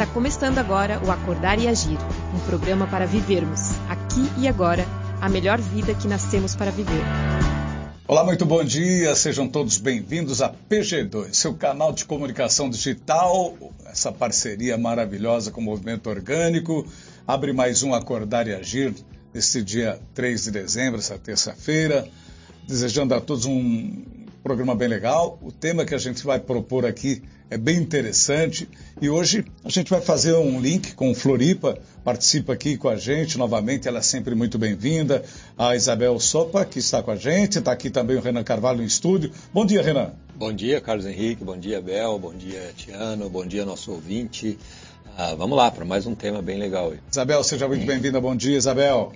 Está começando agora o Acordar e Agir, um programa para vivermos, aqui e agora, a melhor vida que nascemos para viver. Olá, muito bom dia, sejam todos bem-vindos a PG2, seu canal de comunicação digital, essa parceria maravilhosa com o Movimento Orgânico. Abre mais um Acordar e Agir neste dia 3 de dezembro, essa terça-feira. Desejando a todos um programa bem legal. O tema que a gente vai propor aqui é bem interessante e hoje a gente vai fazer um link com Floripa, participa aqui com a gente novamente, ela é sempre muito bem-vinda. A Isabel Sopa, que está com a gente, está aqui também o Renan Carvalho no estúdio. Bom dia, Renan. Bom dia, Carlos Henrique, bom dia, Bel, bom dia, Tiano, bom dia, nosso ouvinte. Ah, vamos lá para mais um tema bem legal. Isabel, seja muito bem-vinda. Bom dia, Isabel.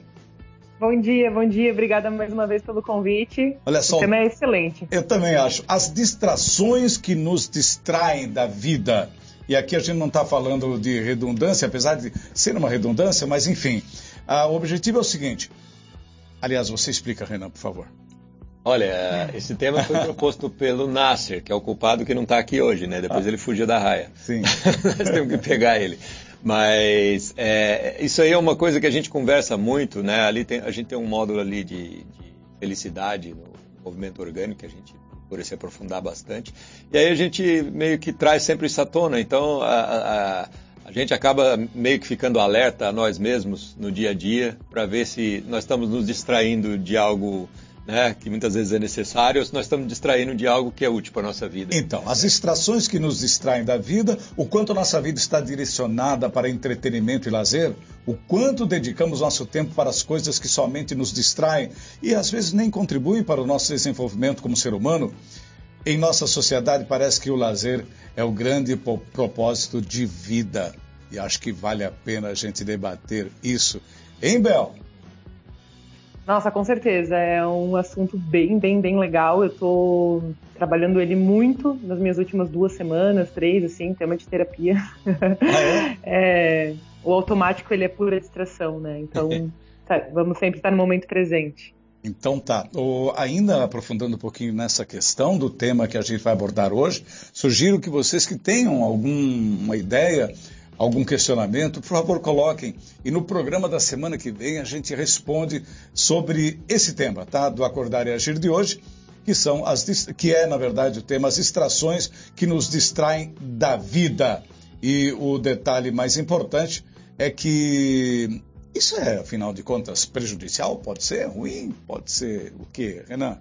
Bom dia, bom dia. Obrigada mais uma vez pelo convite. Olha só. O tema é excelente. Eu também acho. As distrações que nos distraem da vida. E aqui a gente não está falando de redundância, apesar de ser uma redundância, mas enfim. Ah, o objetivo é o seguinte. Aliás, você explica, Renan, por favor. Olha, esse tema foi proposto pelo Nasser, que é o culpado que não está aqui hoje, né? Depois ah. ele fugiu da raia. Sim. Nós temos que pegar ele. Mas é, isso aí é uma coisa que a gente conversa muito, né? Ali tem, a gente tem um módulo ali de, de felicidade no movimento orgânico que a gente procura se aprofundar bastante. E aí a gente meio que traz sempre isso à tona. Então a, a, a gente acaba meio que ficando alerta a nós mesmos no dia a dia para ver se nós estamos nos distraindo de algo né, que muitas vezes é necessário, ou se nós estamos distraindo de algo que é útil para a nossa vida. Então, as distrações que nos distraem da vida, o quanto a nossa vida está direcionada para entretenimento e lazer, o quanto dedicamos nosso tempo para as coisas que somente nos distraem e às vezes nem contribuem para o nosso desenvolvimento como ser humano. Em nossa sociedade parece que o lazer é o grande propósito de vida. E acho que vale a pena a gente debater isso. Hein, Bel? Nossa, com certeza. É um assunto bem, bem, bem legal. Eu estou trabalhando ele muito nas minhas últimas duas semanas, três, assim, tema de terapia. Ah, é? é, o automático, ele é pura distração, né? Então, tá, vamos sempre estar no momento presente. Então tá. O, ainda aprofundando um pouquinho nessa questão do tema que a gente vai abordar hoje, sugiro que vocês que tenham alguma ideia algum questionamento, por favor, coloquem. E no programa da semana que vem a gente responde sobre esse tema, tá? Do Acordar e Agir de hoje, que são as que é, na verdade, o tema as distrações que nos distraem da vida. E o detalhe mais importante é que isso é, afinal de contas, prejudicial? Pode ser ruim? Pode ser o quê, Renan?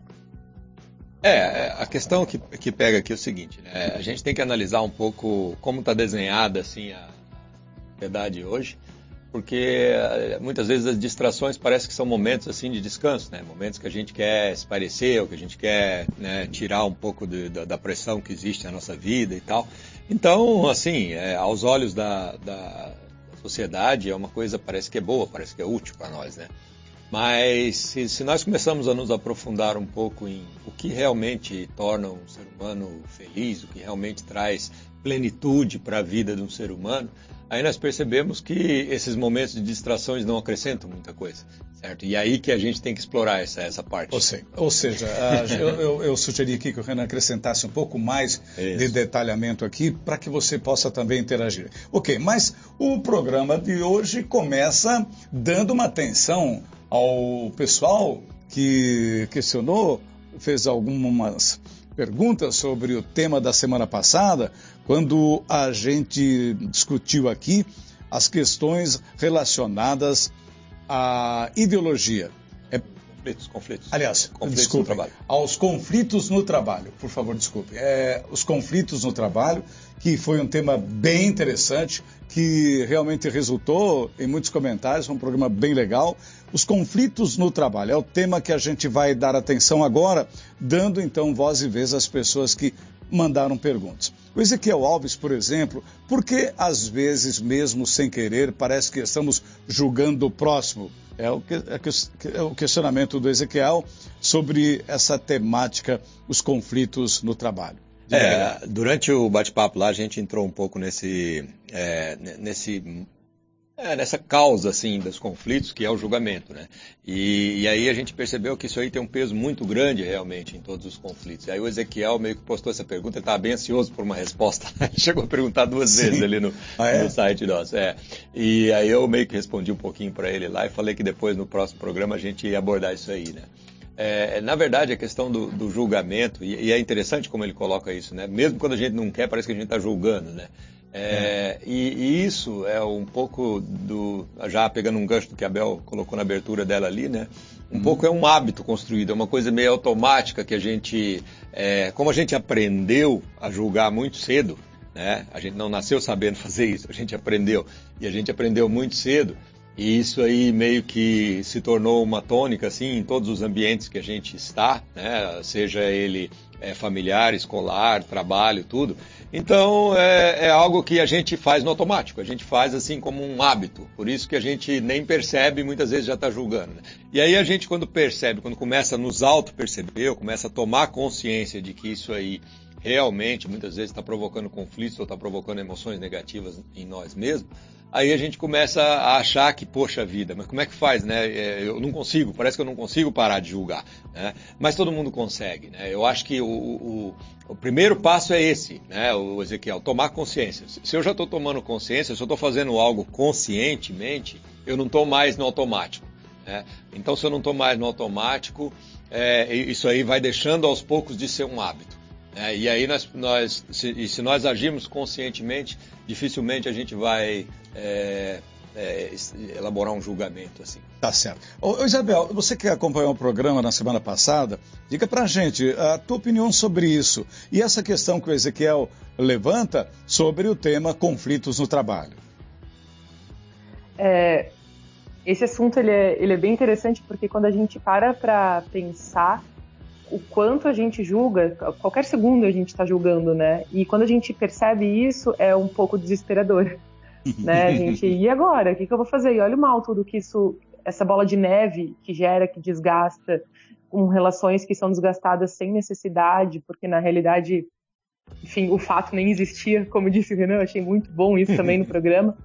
É, a questão que, que pega aqui é o seguinte, né? A gente tem que analisar um pouco como está desenhada assim a, sociedade hoje, porque eh, muitas vezes as distrações parecem que são momentos assim de descanso, né? Momentos que a gente quer se parecer, ou que a gente quer né, tirar um pouco de, da, da, pressão que existe na nossa vida e tal. Então, assim, é, aos olhos da, da, sociedade é uma coisa parece que é boa, parece que é útil para nós, né? Mas se, se, nós começamos a nos aprofundar um pouco em o que realmente torna um ser humano feliz, o que realmente traz plenitude para a vida de um ser humano, aí nós percebemos que esses momentos de distrações não acrescentam muita coisa, certo? E aí que a gente tem que explorar essa, essa parte. Ou seja, ou seja eu, eu, eu, sugeri aqui que o Renan acrescentasse um pouco mais Isso. de detalhamento aqui para que você possa também interagir. Ok, mas o programa de hoje começa dando uma atenção ao pessoal que questionou, fez algumas perguntas sobre o tema da semana passada, quando a gente discutiu aqui as questões relacionadas à ideologia. É... Conflitos, conflitos. Aliás, conflitos desculpe, no trabalho. aos conflitos no trabalho, por favor, desculpe. É, os conflitos no trabalho, que foi um tema bem interessante, que realmente resultou em muitos comentários, foi um programa bem legal. Os conflitos no trabalho é o tema que a gente vai dar atenção agora, dando então voz e vez às pessoas que mandaram perguntas. O Ezequiel Alves, por exemplo, por que às vezes, mesmo sem querer, parece que estamos julgando o próximo? É o, que, é, é o questionamento do Ezequiel sobre essa temática, os conflitos no trabalho. É, durante o bate-papo lá, a gente entrou um pouco nesse, é, nesse É, nessa causa, assim, dos conflitos, que é o julgamento, né? E, e, aí a gente percebeu que isso aí tem um peso muito grande, realmente, em todos os conflitos. E aí o Ezequiel meio que postou essa pergunta, ele estava bem ansioso por uma resposta. Ele chegou a perguntar duas Sim. vezes ali no, ah, é? no, site nosso. É. E aí eu meio que respondi um pouquinho para ele lá e falei que depois, no próximo programa, a gente ia abordar isso aí, né? É, na verdade, a questão do, do julgamento, e, e, é interessante como ele coloca isso, né? Mesmo quando a gente não quer, parece que a gente está julgando, né? É, e, e, isso é um pouco do. Já pegando um gancho do que a Bel colocou na abertura dela ali, né? Um uhum. pouco é um hábito construído, é uma coisa meio automática que a gente. É, como a gente aprendeu a julgar muito cedo, né? A gente não nasceu sabendo fazer isso, a gente aprendeu. E a gente aprendeu muito cedo. E isso aí meio que se tornou uma tônica, assim, em todos os ambientes que a gente está, né? Seja ele é, familiar, escolar, trabalho, tudo. Então é, é, algo que a gente faz no automático, a gente faz assim como um hábito. Por isso que a gente nem percebe, muitas vezes já está julgando. Né? E aí a gente quando percebe, quando começa a nos auto-perceber, começa a tomar consciência de que isso aí realmente muitas vezes está provocando conflitos ou está provocando emoções negativas em nós mesmos, aí a gente começa a achar que, poxa vida, mas como é que faz, né? É, eu não consigo, parece que eu não consigo parar de julgar, né? Mas todo mundo consegue, né? Eu acho que o, o, o primeiro passo é esse, né, o Ezequiel, tomar consciência. Se eu já estou tomando consciência, se eu estou fazendo algo conscientemente, eu não estou mais no automático. Né? Então, se eu não estou mais no automático, é, isso aí vai deixando aos poucos de ser um hábito. Né? E aí, nós, nós se, se nós agirmos conscientemente, dificilmente a gente vai é, é, elaborar um julgamento assim. Tá certo. Ô, Isabel, você que acompanhou o programa na semana passada, diga pra gente a tua opinião sobre isso e essa questão que o Ezequiel levanta sobre o tema conflitos no trabalho. É, esse assunto ele é, ele é bem interessante porque quando a gente para para pensar o quanto a gente julga, qualquer segundo a gente está julgando, né? E quando a gente percebe isso, é um pouco desesperador né? A gente, e agora? O que, que eu vou fazer? E olha o mal tudo que isso, essa bola de neve que gera, que desgasta, com relações que são desgastadas sem necessidade, porque na realidade, enfim, o fato nem existia, como disse o Renan, eu achei muito bom isso também no programa.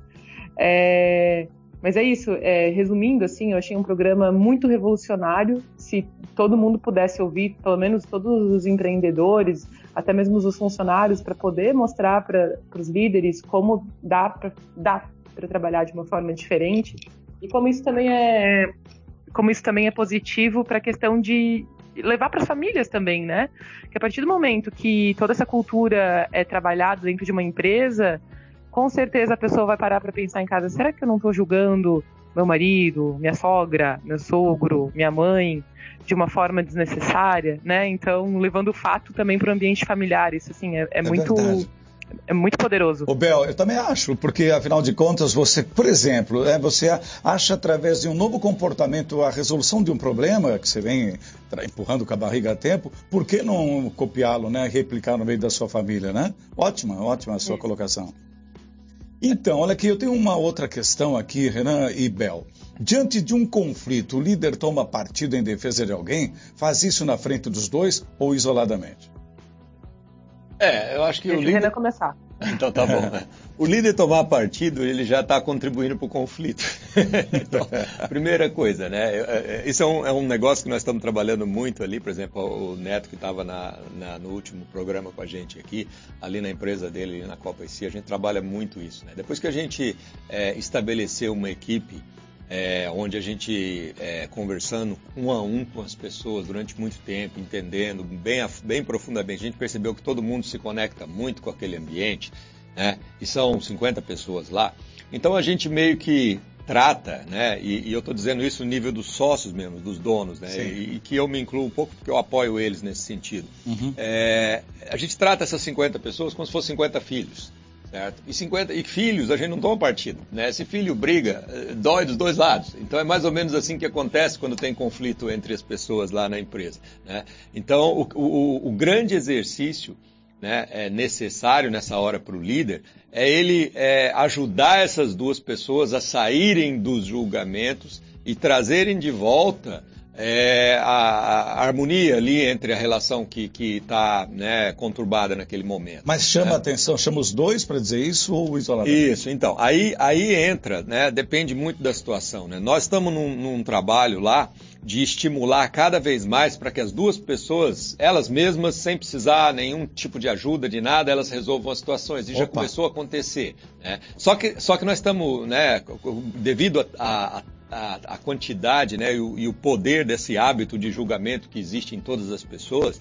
É, mas é isso, é, resumindo, assim, eu achei um programa muito revolucionário. Se todo mundo pudesse ouvir, pelo menos todos os empreendedores, até mesmo os funcionários, para poder mostrar para os líderes como dá para trabalhar de uma forma diferente e como isso também é como isso também é positivo para a questão de levar para as famílias também, né? Que a partir do momento que toda essa cultura é trabalhada dentro de uma empresa, com certeza a pessoa vai parar para pensar em casa: será que eu não estou julgando meu marido, minha sogra, meu sogro, minha mãe? de uma forma desnecessária, né? Então, levando o fato também para o ambiente familiar, isso assim é, é, é muito verdade. é muito poderoso. O Bel, eu também acho, porque afinal de contas você, por exemplo, é, você acha através de um novo comportamento a resolução de um problema que você vem empurrando com a barriga a tempo, por que não copiá-lo, né? Replicar no meio da sua família, né? Ótima, ótima a sua é. colocação. Então, olha aqui, eu tenho uma outra questão aqui, Renan e Bel. Diante de um conflito, o líder toma partido em defesa de alguém? Faz isso na frente dos dois ou isoladamente? É, eu acho que Deixa o líder... começar. Então tá bom. O líder tomar partido, ele já está contribuindo para o conflito. então, primeira coisa, né? É, é, isso é um, é um, negócio que nós estamos trabalhando muito ali, por exemplo, o Neto que estava no último programa com a gente aqui, ali na empresa dele, na Copa IC, a gente trabalha muito isso. Né? Depois que a gente é, estabeleceu uma equipe é, onde a gente é, conversando um a um com as pessoas durante muito tempo, entendendo bem, bem profundamente, a gente percebeu que todo mundo se conecta muito com aquele ambiente, né? E são 50 pessoas lá. Então a gente meio que trata, né? E, e eu estou dizendo isso no nível dos sócios mesmo, dos donos, né? E, e, que eu me incluo um pouco porque eu apoio eles nesse sentido. Uhum. É, a gente trata essas 50 pessoas como se fossem 50 filhos. Certo? E, 50, e filhos, a gente não toma partido. Né? Se filho briga, eh, dói dos dois lados. Então é mais ou menos assim que acontece quando tem conflito entre as pessoas lá na empresa. Né? Então o, o, o grande exercício né, é necessário nessa hora para o líder é ele é, ajudar essas duas pessoas a saírem dos julgamentos e trazerem de volta é a, a, harmonia ali entre a relação que está né, conturbada naquele momento. Mas chama né? a atenção, chama os dois para dizer isso ou o isolamento? Isso, então. Aí, aí entra, né, depende muito da situação. Né? Nós estamos num, num trabalho lá de estimular cada vez mais para que as duas pessoas, elas mesmas, sem precisar nenhum tipo de ajuda, de nada, elas resolvam as situações. E Opa. já começou a acontecer. Né? Só, que, só que nós estamos, né, devido a, a a, a quantidade né, e o, e, o, poder desse hábito de julgamento que existe em todas as pessoas,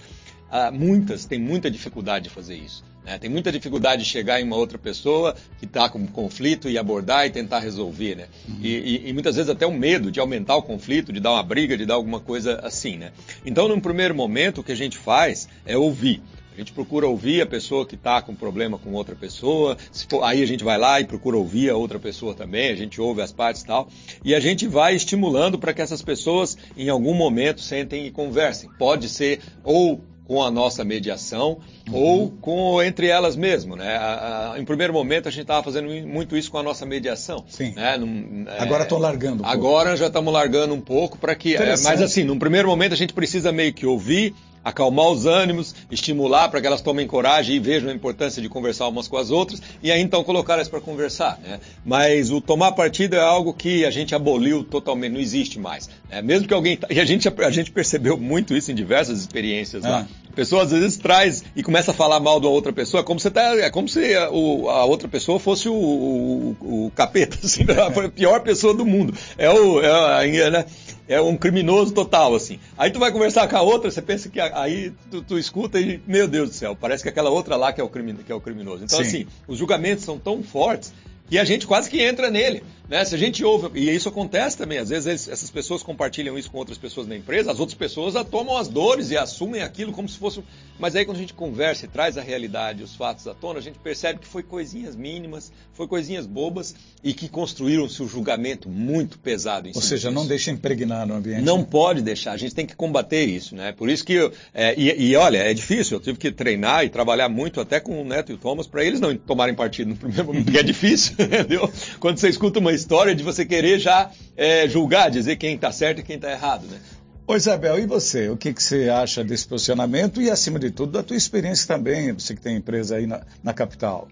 ah, muitas têm muita dificuldade de fazer isso. Né? Tem muita dificuldade de chegar em uma outra pessoa que está com um conflito e abordar e tentar resolver. Né? Uhum. E, e, muitas vezes até o medo de aumentar o conflito, de dar uma briga, de dar alguma coisa assim. Né? Então, num primeiro momento, o que a gente faz é ouvir. A gente procura ouvir a pessoa que está com problema com outra pessoa. For, aí a gente vai lá e procura ouvir a outra pessoa também. A gente ouve as partes e tal. E a gente vai estimulando para que essas pessoas, em algum momento, sentem e conversem. Pode ser ou com a nossa mediação uhum. ou com entre elas mesmo, né? A, a, em primeiro momento a gente estava fazendo muito isso com a nossa mediação. Sim. Né? Num, é, agora estão largando. Um agora pouco. já estamos largando um pouco para que, é, mas assim, num primeiro momento a gente precisa meio que ouvir acalmar os ânimos, estimular para que elas tomem coragem e vejam a importância de conversar umas com as outras e aí então colocar elas para conversar. Né? Mas o tomar partido é algo que a gente aboliu totalmente, não existe mais. Né? Mesmo que alguém. E a gente, a gente percebeu muito isso em diversas experiências lá. A pessoa às vezes traz e começa a falar mal de uma outra pessoa, como você tá, é como se a, o, a outra pessoa fosse o, o, o capeta, assim, a pior pessoa do mundo. É o. É, né? é um criminoso total, assim. Aí tu vai conversar com a outra, você pensa que aí tu, tu escuta e, meu Deus do céu, parece que aquela outra lá que é o, crime, que é o criminoso. Então, Sim. assim, os julgamentos são tão fortes que a gente quase que entra nele. Né? Se a gente ouve, e isso acontece também, às vezes essas pessoas compartilham isso com outras pessoas na empresa, as outras pessoas tomam as dores e assumem aquilo como se fosse. Mas aí quando a gente conversa e traz a realidade, os fatos à tona, a gente percebe que foi coisinhas mínimas, foi coisinhas bobas e que construíram-se um julgamento muito pesado em Ou seja, disso. não deixa impregnar no ambiente. Não pode deixar, a gente tem que combater isso, né? Por isso que, eu, é, e, e, olha, é difícil, eu tive que treinar e trabalhar muito até com o Neto e o Thomas para eles não tomarem partido no primeiro momento, porque é difícil, entendeu? Quando você escuta uma história de você querer já é, julgar, dizer quem está certo e quem está errado, né? Ô Isabel, e você? O que, que você acha desse posicionamento e, acima de tudo, da tua experiência também, você que tem empresa aí na, na capital?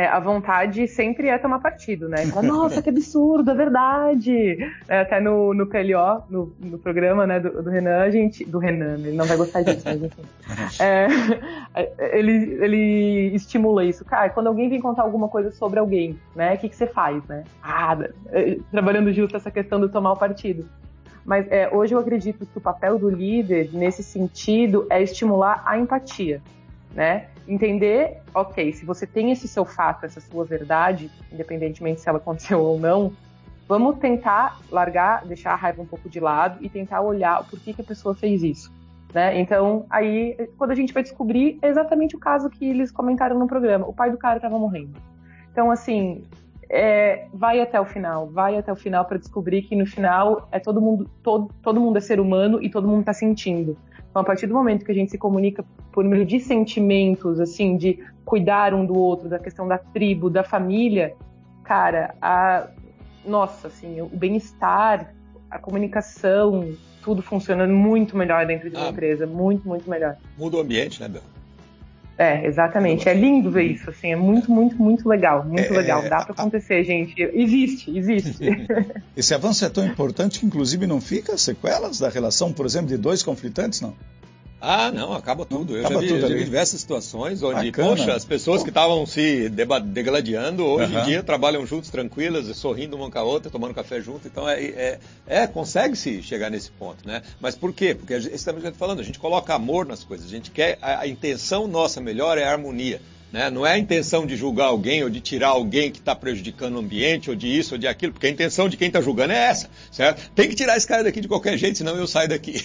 É, a vontade sempre é tomar partido, né? Fala, Nossa, que absurdo, é verdade! É, até no, no PLO, no, no programa né, do, do, Renan, a gente. Do Renan, ele não vai gostar disso, mas enfim. É, ele, ele estimula isso. Cara, quando alguém vem contar alguma coisa sobre alguém, né? O que, que você faz, né? Ah, é, trabalhando justo essa questão do tomar o partido. Mas é, hoje eu acredito que o papel do líder, nesse sentido, é estimular a empatia, né? Entender, ok, se você tem esse seu fato, essa sua verdade, independentemente se ela aconteceu ou não, vamos tentar largar, deixar a raiva um pouco de lado e tentar olhar por que, que a pessoa fez isso. Né? Então, aí, quando a gente vai descobrir, é exatamente o caso que eles comentaram no programa. O pai do cara estava morrendo. Então, assim, é, vai até o final, vai até o final para descobrir que no final é todo mundo, todo, todo mundo é ser humano e todo mundo está sentindo. Então, a partir do momento que a gente se comunica por meio de sentimentos, assim, de cuidar um do outro, da questão da tribo, da família, cara, a nossa, assim, o bem-estar, a comunicação, tudo funciona muito melhor dentro de uma ah, empresa, muito, muito melhor. Muda o ambiente, né, Bel? É, exatamente. É lindo ver isso, assim, é muito, muito, muito legal, muito é, legal. Dá para acontecer, gente. Existe, existe. Esse avanço é tão importante que, inclusive, não fica sequelas da relação, por exemplo, de dois conflitantes, não? Ah, não, acaba tudo. Eu acaba já, vi, já vi, diversas situações onde, Bacana. poxa, as pessoas que estavam se degladiando hoje uhum. em dia trabalham juntos, tranquilas, sorrindo uma com a outra, tomando café junto. Então, é, é, é consegue-se chegar nesse ponto, né? Mas por quê? Porque estamos falando, a gente coloca amor nas coisas, a gente quer, a, a intenção nossa melhor é a harmonia. Né? Não é a intenção de julgar alguém ou de tirar alguém que está prejudicando o ambiente ou de isso ou de aquilo, porque a intenção de quem está julgando é essa, certo? Tem que tirar esse cara daqui de qualquer jeito, senão eu saio daqui.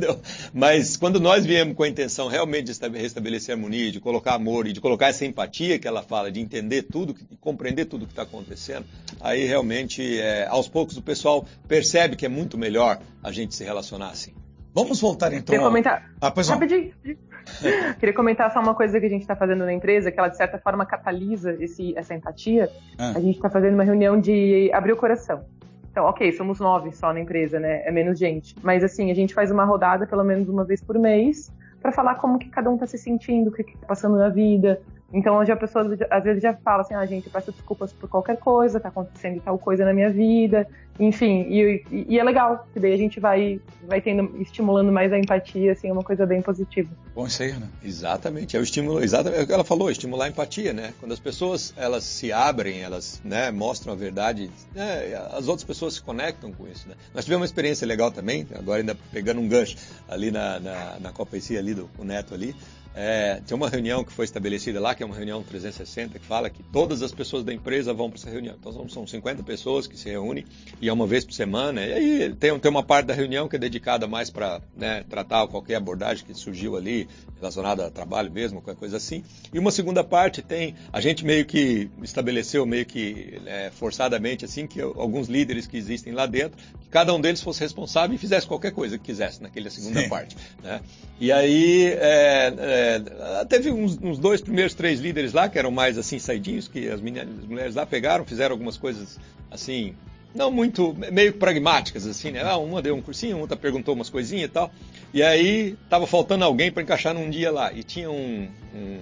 Mas quando nós viemos com a intenção realmente de restabelecer a harmonia, de colocar amor e de colocar essa empatia que ela fala, de entender tudo, de compreender tudo que está acontecendo, aí realmente, é, aos poucos, o pessoal percebe que é muito melhor a gente se relacionar assim. Vamos voltar então. Queria comentar. Ah, pois. Queria comentar só uma coisa que a gente está fazendo na empresa, que ela de certa forma catalisa esse, essa empatia. Ah. A gente está fazendo uma reunião de abrir o coração. Então, ok, somos nove só na empresa, né? É menos gente. Mas assim, a gente faz uma rodada pelo menos uma vez por mês para falar como que cada um está se sentindo, o que está passando na vida, então, hoje a pessoa às vezes já fala assim: ah, gente, peço desculpas por qualquer coisa, tá acontecendo tal coisa na minha vida. Enfim, e, e, é legal, porque daí a gente vai, vai tendo, estimulando mais a empatia, assim, é uma coisa bem positiva. Bom, isso aí, né? Exatamente, é o estímulo, exatamente é o que ela falou, estimular a empatia, né? Quando as pessoas, elas se abrem, elas né, mostram a verdade, né, as outras pessoas se conectam com isso, né? Nós tivemos uma experiência legal também, agora ainda pegando um gancho ali na, na, na Copa IC ali, do Neto ali, é, tem uma reunião que foi estabelecida lá, que é uma reunião 360, que fala que todas as pessoas da empresa vão para essa reunião. Então são 50 pessoas que se reúnem e é uma vez por semana. E aí tem, tem uma parte da reunião que é dedicada mais para né, tratar qualquer abordagem que surgiu ali, relacionada a trabalho mesmo, qualquer coisa assim. E uma segunda parte tem, a gente meio que estabeleceu meio que é, forçadamente assim, que alguns líderes que existem lá dentro, que cada um deles fosse responsável e fizesse qualquer coisa que quisesse naquela segunda Sim. parte. Né? E aí é, é teve uns, uns, dois primeiros três líderes lá que eram mais assim saidinhos, que as, meninas, as mulheres lá pegaram, fizeram algumas coisas assim, não muito, meio pragmáticas assim, né? Ah, uma deu um cursinho, outra perguntou umas coisinhas e tal. E aí tava faltando alguém para encaixar num dia lá. E tinha um, um,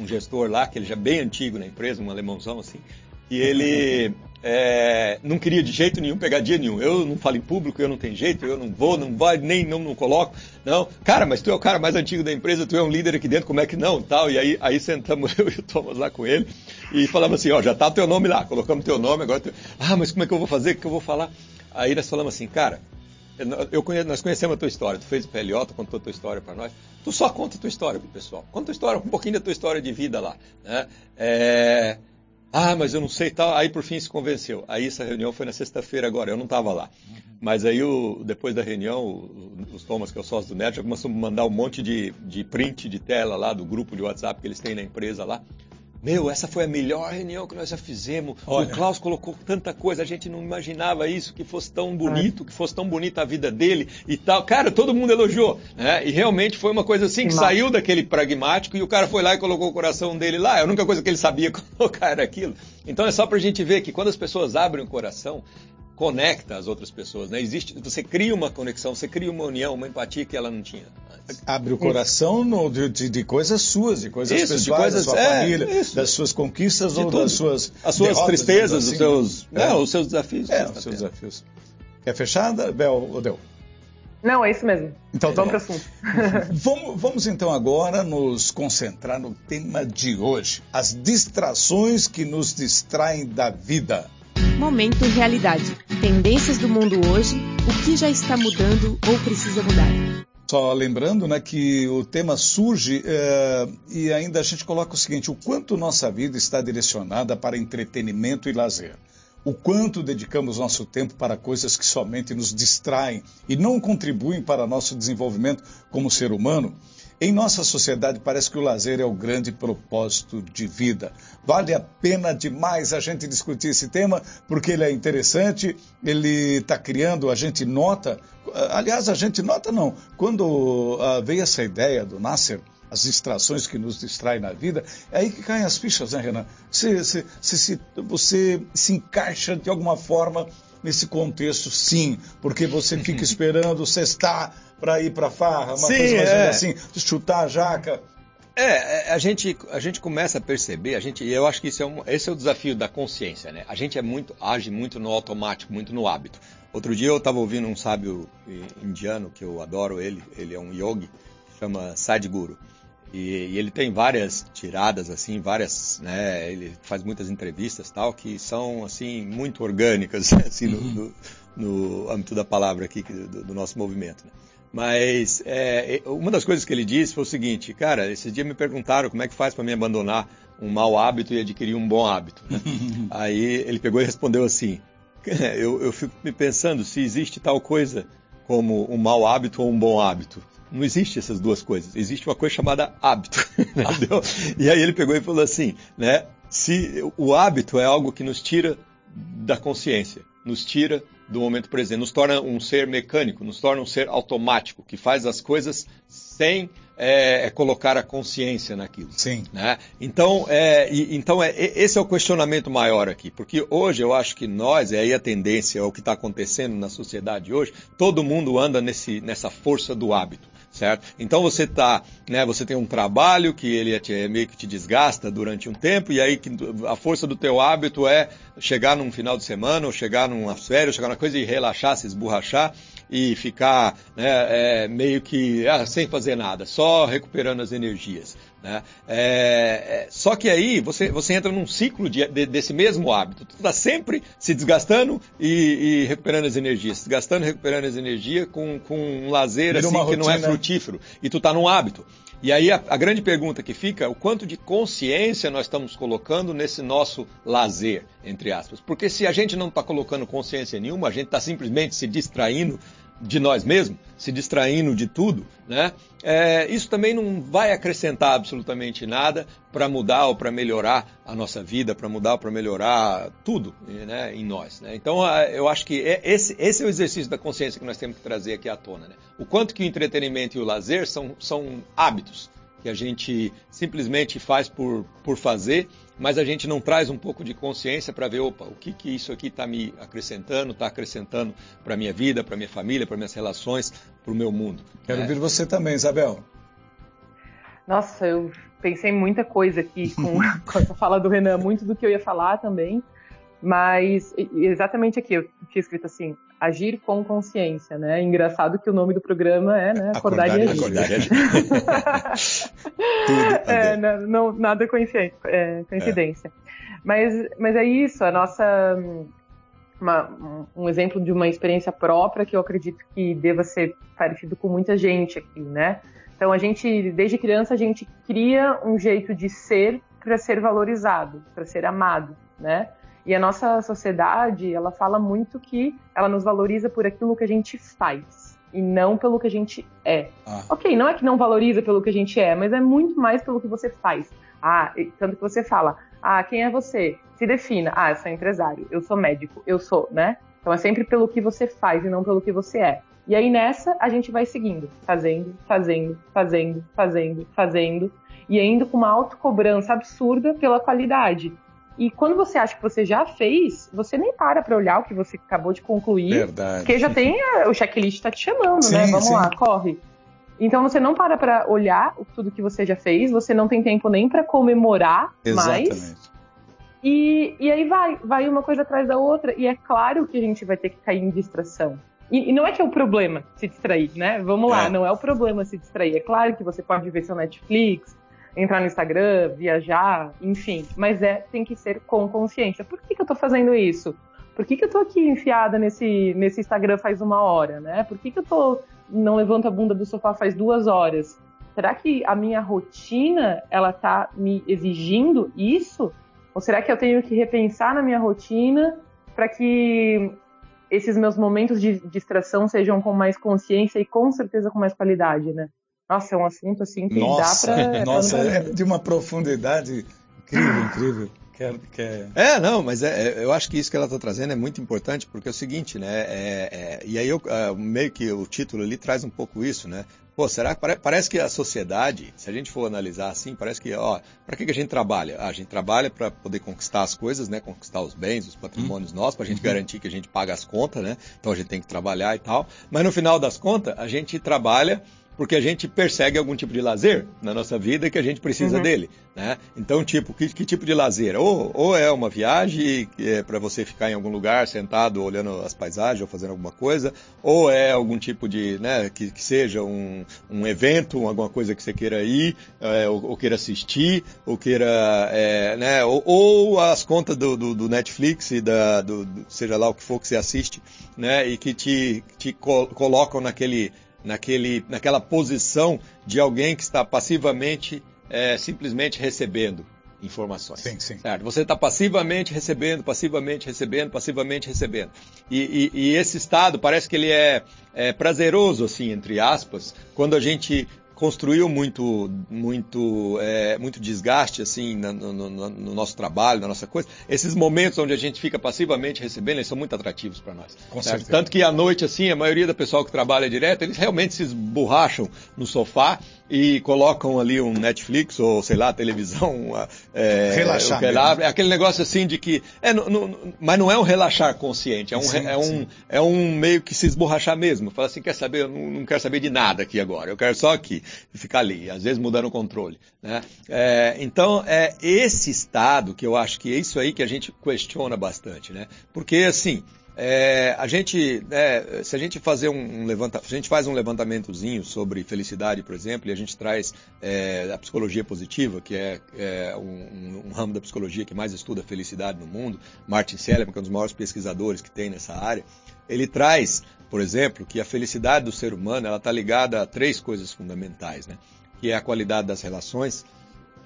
um gestor lá, que ele já é bem antigo na empresa, um alemãozão assim, e ele é, não queria de jeito nenhum pegar dia nenhum. Eu não falo em público, eu não tenho jeito, eu não vou, não vai, nem não, não coloco. Não, cara, mas tu é o cara mais antigo da empresa, tu é um líder aqui dentro, como é que não? Tal. E aí, aí sentamos eu e o Thomas lá com ele e falamos assim, ó, já tá teu nome lá, colocamos teu nome, agora teu... Ah, mas como é que eu vou fazer? O que eu vou falar? Aí nós falamos assim, cara, eu nós conhecemos a tua história, tu fez o PLO, tu contou a tua história para nós. Tu só conta a tua história pro pessoal. Conta a história, um pouquinho da tua história de vida lá. Né? É... Ah, mas eu não sei tal. Aí por fim se convenceu. Aí essa reunião foi na sexta-feira agora, eu não estava lá. Mas aí o, depois da reunião, o, os Thomas, que é o sócio do Net, já começou a mandar um monte de, de print de tela lá do grupo de WhatsApp que eles têm na empresa lá. Meu, essa foi a melhor reunião que nós já fizemos. Olha. O Klaus colocou tanta coisa, a gente não imaginava isso, que fosse tão bonito, que fosse tão bonita a vida dele e tal. Cara, todo mundo elogiou. Né? E realmente foi uma coisa assim que saiu daquele pragmático e o cara foi lá e colocou o coração dele lá. A única coisa que ele sabia colocar era aquilo. Então é só pra gente ver que quando as pessoas abrem o coração, conecta as outras pessoas, né? Existe, você cria uma conexão, você cria uma união, uma empatia que ela não tinha antes. Abre o coração no, de, de, coisas suas, de coisas isso, pessoais, de coisas, da sua é, família, isso. das suas conquistas de ou tudo. das suas as suas tristezas, assim, os seus, é. não, os seus desafios. É, os seus desafios. Quer fechada, Bel ou deu? Não, é isso mesmo. Então, vamos para o assunto. vamos, vamos então agora nos concentrar no tema de hoje: as distrações que nos distraem da vida. Momento Realidade. Tendências do mundo hoje, o que já está mudando ou precisa mudar. Só lembrando né, que o tema surge é, e ainda a gente coloca o seguinte: o quanto nossa vida está direcionada para entretenimento e lazer. O quanto dedicamos nosso tempo para coisas que somente nos distraem e não contribuem para nosso desenvolvimento como ser humano. Em nossa sociedade, parece que o lazer é o grande propósito de vida. Vale a pena demais a gente discutir esse tema, porque ele é interessante, ele está criando, a gente nota, aliás, a gente nota não, quando uh, veio essa ideia do Nasser, as distrações que nos distraem na vida, é aí que caem as fichas, né, Renan? Você, você, você, você se encaixa de alguma forma nesse contexto, sim, porque você fica esperando cestar para ir para farra, uma Sim, coisa mais é. assim, chutar a jaca. É, é, a gente, a gente começa a perceber, a gente, eu acho que isso é um, esse é o desafio da consciência, né? A gente é muito, age muito no automático, muito no hábito. Outro dia eu estava ouvindo um sábio indiano, que eu adoro ele, ele é um yogi, chama Sadhguru. E, e, ele tem várias tiradas, assim, várias, né, ele faz muitas entrevistas tal, que são, assim, muito orgânicas, assim, no, no, no âmbito da palavra aqui, do, do nosso movimento. Né? Mas é, uma das coisas que ele disse foi o seguinte, cara, esses dias me perguntaram como é que faz para me abandonar um mau hábito e adquirir um bom hábito. Né? Aí ele pegou e respondeu assim, eu, eu fico me pensando se existe tal coisa como um mau hábito ou um bom hábito. Não existe essas duas coisas. Existe uma coisa chamada hábito. Entendeu? e aí ele pegou e falou assim, né? Se o hábito é algo que nos tira da consciência, nos tira do momento presente, nos torna um ser mecânico, nos torna um ser automático, que faz as coisas sem é, é colocar a consciência naquilo. Sim. Né? Então, é, e, então é, esse é o questionamento maior aqui, porque hoje eu acho que nós, e aí a tendência, é o que está acontecendo na sociedade hoje, todo mundo anda nesse, nessa força do hábito certo? Então você tá, né, você tem um trabalho que ele é meio que te desgasta durante um tempo e aí a força do teu hábito é chegar num final de semana ou chegar numa férias, chegar numa coisa e relaxar, se esborrachar e ficar né, é, meio que ah, sem fazer nada, só recuperando as energias. Né? É, é, só que aí você, você entra num ciclo de, de, desse mesmo hábito. Tu está sempre se desgastando e, e, recuperando as energias. Se desgastando e recuperando as energias com, com um lazer assim, que não é frutífero. E tu está num hábito. E aí a, a, grande pergunta que fica é o quanto de consciência nós estamos colocando nesse nosso lazer, entre aspas. Porque se a gente não está colocando consciência nenhuma, a gente está simplesmente se distraindo de nós mesmos, se distraindo de tudo, né? É, isso também não vai acrescentar absolutamente nada para mudar ou para melhorar a nossa vida, para mudar ou para melhorar tudo né, em nós. Né? Então, eu acho que é, esse, esse, é o exercício da consciência que nós temos que trazer aqui à tona. Né? O quanto que o entretenimento e o lazer são, são hábitos que a gente simplesmente faz por, por fazer, mas a gente não traz um pouco de consciência para ver, opa, o que, que isso aqui está me acrescentando, está acrescentando para a minha vida, para a minha família, para minhas relações, para o meu mundo. Quero né? ouvir você também, Isabel. Nossa, eu pensei em muita coisa aqui com, com essa fala do Renan, muito do que eu ia falar também, mas exatamente aqui, eu tinha escrito assim, agir com consciência, né? Engraçado que o nome do programa é, né? Acordar, acordar e agir. Acordar e agir. Tudo, é, não, não, nada coincidência. É, coincidência. É. Mas, mas é isso, a nossa uma, um exemplo de uma experiência própria que eu acredito que deva ser parecido com muita gente aqui, né? Então a gente, desde criança, a gente cria um jeito de ser para ser valorizado, para ser amado, né? E a nossa sociedade, ela fala muito que ela nos valoriza por aquilo que a gente faz e não pelo que a gente é. Ah. Ok, não é que não valoriza pelo que a gente é, mas é muito mais pelo que você faz. Ah, tanto que você fala, ah, quem é você? Se defina. Ah, eu sou empresário, eu sou médico, eu sou, né? Então é sempre pelo que você faz e não pelo que você é. E aí nessa a gente vai seguindo, fazendo, fazendo, fazendo, fazendo, fazendo, e ainda com uma autocobrança absurda pela qualidade. E quando você acha que você já fez, você nem para para olhar o que você acabou de concluir. Verdade. Porque já tem a, o checklist está te chamando, sim, né? Vamos sim. lá, corre. Então você não para para olhar tudo que você já fez, você não tem tempo nem para comemorar Exatamente. mais. E, e aí vai, vai uma coisa atrás da outra. E é claro que a gente vai ter que cair em distração. E, e não é que é o problema se distrair, né? Vamos lá, é. não é o problema se distrair. É claro que você pode ver seu Netflix, entrar no Instagram, viajar, enfim. Mas é, tem que ser com consciência. Por que, que eu tô fazendo isso? Por que, que eu tô aqui enfiada nesse, nesse Instagram faz uma hora, né? Por que, que eu tô não levanto a bunda do sofá faz duas horas? Será que a minha rotina ela tá me exigindo isso? Ou será que eu tenho que repensar na minha rotina para que esses meus momentos de distração sejam com mais consciência e com certeza com mais qualidade, né? Nossa, é um assunto assim que nossa, dá para. Nossa, é de uma profundidade incrível, incrível. Quer, quer... É, não, mas é, é eu acho que isso que ela está trazendo é muito importante, porque é o seguinte, né? É, é, e aí eu, é, meio que o título ali traz um pouco isso, né? Pô, será que parece que a sociedade, se a gente for analisar assim, parece que, ó, para que, que a gente trabalha? Ah, a gente trabalha para poder conquistar as coisas, né? Conquistar os bens, os patrimônios hum. nossos, para a gente uhum. garantir que a gente paga as contas, né? Então a gente tem que trabalhar e tal. Mas no final das contas, a gente trabalha porque a gente persegue algum tipo de lazer na nossa vida que a gente precisa uhum. dele, né? Então, tipo, que, que, tipo de lazer? Ou, ou é uma viagem é para você ficar em algum lugar sentado olhando as paisagens ou fazendo alguma coisa, ou é algum tipo de, né, que, que seja um, um evento, alguma coisa que você queira ir, é, ou, ou, queira assistir, ou queira, é, né, ou, ou, as contas do, do, do Netflix e da, do, do, seja lá o que for que você assiste, né, e que te, te colocam naquele naquele, naquela posição de alguém que está passivamente, é, simplesmente recebendo informações. Sim, sim. Certo? Você está passivamente recebendo, passivamente recebendo, passivamente recebendo. E, e, e esse estado parece que ele é, é, prazeroso, assim, entre aspas, quando a gente construiu muito, muito, é, muito desgaste assim no, no, no, nosso trabalho, na nossa coisa. Esses momentos onde a gente fica passivamente recebendo, eles são muito atrativos para nós. Com certeza. Tanto que à noite, assim, a maioria do pessoal que trabalha direto, eles realmente se esborracham no sofá e colocam ali um Netflix ou sei lá televisão é, relaxar é aquele negócio assim de que é, mas não é um relaxar consciente é um, sim, é, um é um meio que se esborrachar mesmo. Fala assim quer saber? Eu não, não, quero saber de nada aqui agora. Eu quero só aqui ficar ali às vezes mudando o controle né? É, então é esse estado que eu acho que é isso aí que a gente questiona bastante né? Porque assim é, a gente, é, se a gente fazer um, um levanta, a gente faz um levantamentozinho sobre felicidade, por exemplo, e a gente traz é, a psicologia positiva, que é, é um, um, ramo da psicologia que mais estuda felicidade no mundo, Martin Seligman, que é um dos maiores pesquisadores que tem nessa área, ele traz, por exemplo, que a felicidade do ser humano ela está ligada a três coisas fundamentais, né? Que é a qualidade das relações,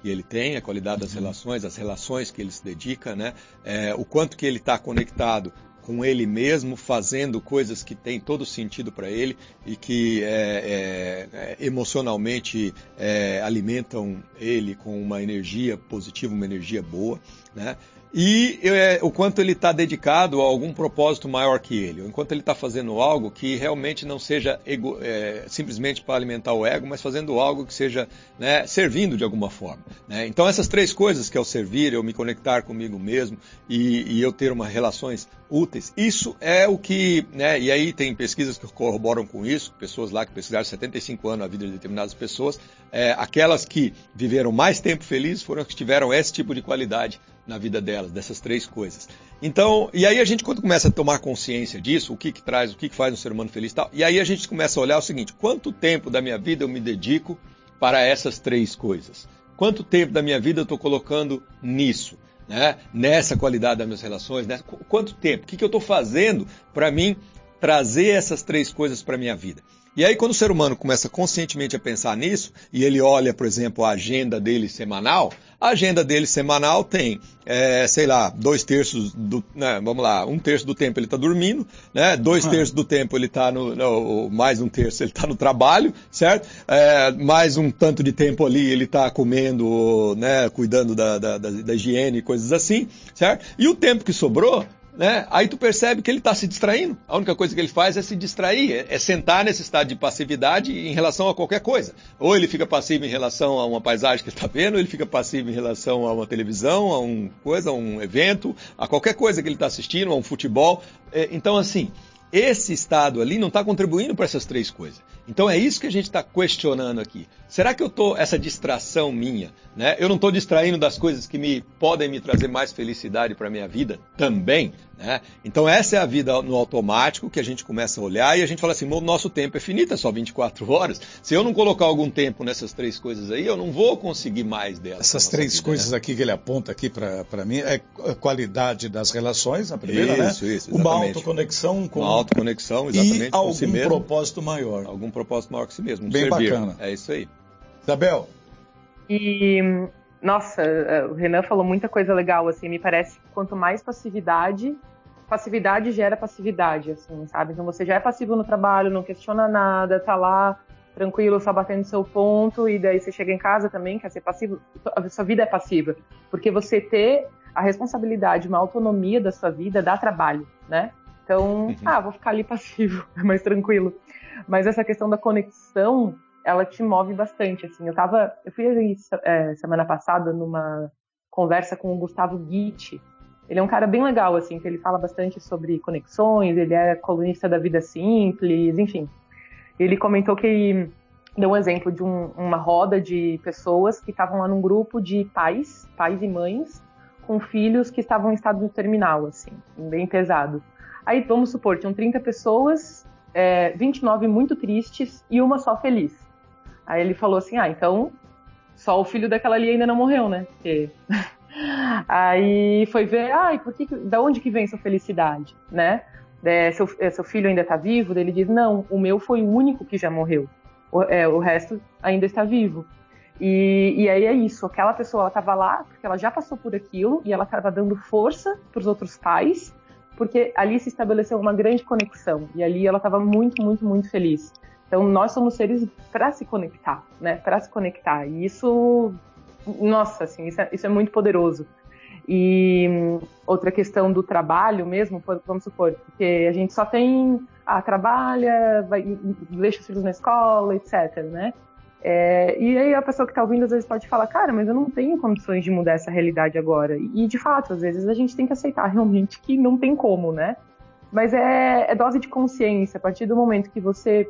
que ele tem, a qualidade das uhum. relações, as relações que ele se dedica, né? É, o quanto que ele está conectado com ele mesmo, fazendo coisas que têm todo sentido para ele e que é, é, é, emocionalmente é, alimentam ele com uma energia positiva, uma energia boa, né? E é, o quanto ele está dedicado a algum propósito maior que ele, o quanto ele está fazendo algo que realmente não seja ego, é, simplesmente para alimentar o ego, mas fazendo algo que seja né, servindo de alguma forma. Né? Então essas três coisas que é o servir, eu me conectar comigo mesmo e, e eu ter uma relações úteis, isso é o que, né, e aí tem pesquisas que corroboram com isso, pessoas lá que pesquisaram 75 anos a vida de determinadas pessoas, é, aquelas que viveram mais tempo felizes foram as que tiveram esse tipo de qualidade na vida delas, dessas três coisas. Então, e aí a gente quando começa a tomar consciência disso, o que que traz, o que que faz um ser humano feliz e tal, e aí a gente começa a olhar o seguinte, quanto tempo da minha vida eu me dedico para essas três coisas? Quanto tempo da minha vida eu estou colocando nisso? Né? Nessa qualidade das minhas relações, né? quanto tempo? O que, que eu estou fazendo para mim trazer essas três coisas para a minha vida? E aí, quando o ser humano começa conscientemente a pensar nisso, e ele olha, por exemplo, a agenda dele semanal, a agenda dele semanal tem, é, sei lá, dois terços do, né, vamos lá, um terço do tempo ele está dormindo, né, dois ah. terços do tempo ele está no, no, mais um terço ele está no trabalho, certo? É, mais um tanto de tempo ali ele está comendo, né, cuidando da, da, da, da higiene e coisas assim, certo? E o tempo que sobrou, né? Aí tu percebe que ele está se distraindo. A única coisa que ele faz é se distrair, é, é, sentar nesse estado de passividade em relação a qualquer coisa. Ou ele fica passivo em relação a uma paisagem que ele está vendo, ou ele fica passivo em relação a uma televisão, a um coisa, a um evento, a qualquer coisa que ele está assistindo, a um futebol. É, então, assim, esse estado ali não está contribuindo para essas três coisas. Então é isso que a gente está questionando aqui. Será que eu estou, essa distração minha, né? Eu não estou distraindo das coisas que me podem me trazer mais felicidade para a minha vida também, né? Então essa é a vida no automático que a gente começa a olhar e a gente fala assim, o nosso tempo é finito, é só 24 horas. Se eu não colocar algum tempo nessas três coisas aí, eu não vou conseguir mais delas. Essas três vida, coisas né? aqui que ele aponta aqui para mim é a qualidade das relações, a primeira, isso, né? Isso, Uma autoconexão com... Uma autoconexão, exatamente, e algum si propósito maior. Algum propósito maior que si mesmo. Bem servir. bacana. É isso aí. Isabel. E, nossa, é, o Renan falou muita coisa legal, assim, me parece que quanto mais passividade, passividade gera passividade, assim, sabe? Então você já é passivo no trabalho, não questiona nada, tá lá tranquilo, só batendo seu ponto, e daí você chega em casa também, quer ser passivo, a sua vida é passiva. Porque você ter a responsabilidade, uma autonomia da sua vida dá trabalho, né? Então, uhum. ah, vou ficar ali passivo, é mais tranquilo. Mas essa questão da conexão, ela te move bastante, assim. Eu tava, eu fui é, semana passada numa conversa com o Gustavo Guitti. Ele é um cara bem legal, assim, que ele fala bastante sobre conexões, ele é colunista da Vida Simples, enfim. Ele comentou que deu um exemplo de um, uma roda de pessoas que estavam lá num grupo de pais, pais e mães, com filhos que estavam em estado terminal, assim, bem pesado. Aí, vamos supor, tinham 30 pessoas, é, 29 muito tristes e uma só feliz. Aí ele falou assim: ah, então só o filho daquela ali ainda não morreu, né? Porque... Aí foi ver, ai, por que, da onde que vem sua felicidade, né? É, seu, é, seu filho ainda está vivo? Ele diz, não, o meu foi o único que já morreu. O, é, o resto ainda está vivo. E, e, aí é isso, aquela pessoa estava lá porque ela já passou por aquilo e ela estava dando força para os outros pais porque ali se estabeleceu uma grande conexão e ali ela estava muito, muito, muito feliz. Então nós somos seres para se conectar, né? Para se conectar. E isso, nossa, assim, isso é, isso é muito poderoso. E hum, outra questão do trabalho mesmo, vamos supor, porque a gente só tem, ah, trabalha, vai, deixa os filhos na escola, etc, né? É, e aí a pessoa que está ouvindo às vezes pode falar, cara, mas eu não tenho condições de mudar essa realidade agora. E de fato, às vezes a gente tem que aceitar realmente que não tem como, né? Mas é, é dose de consciência. A partir do momento que você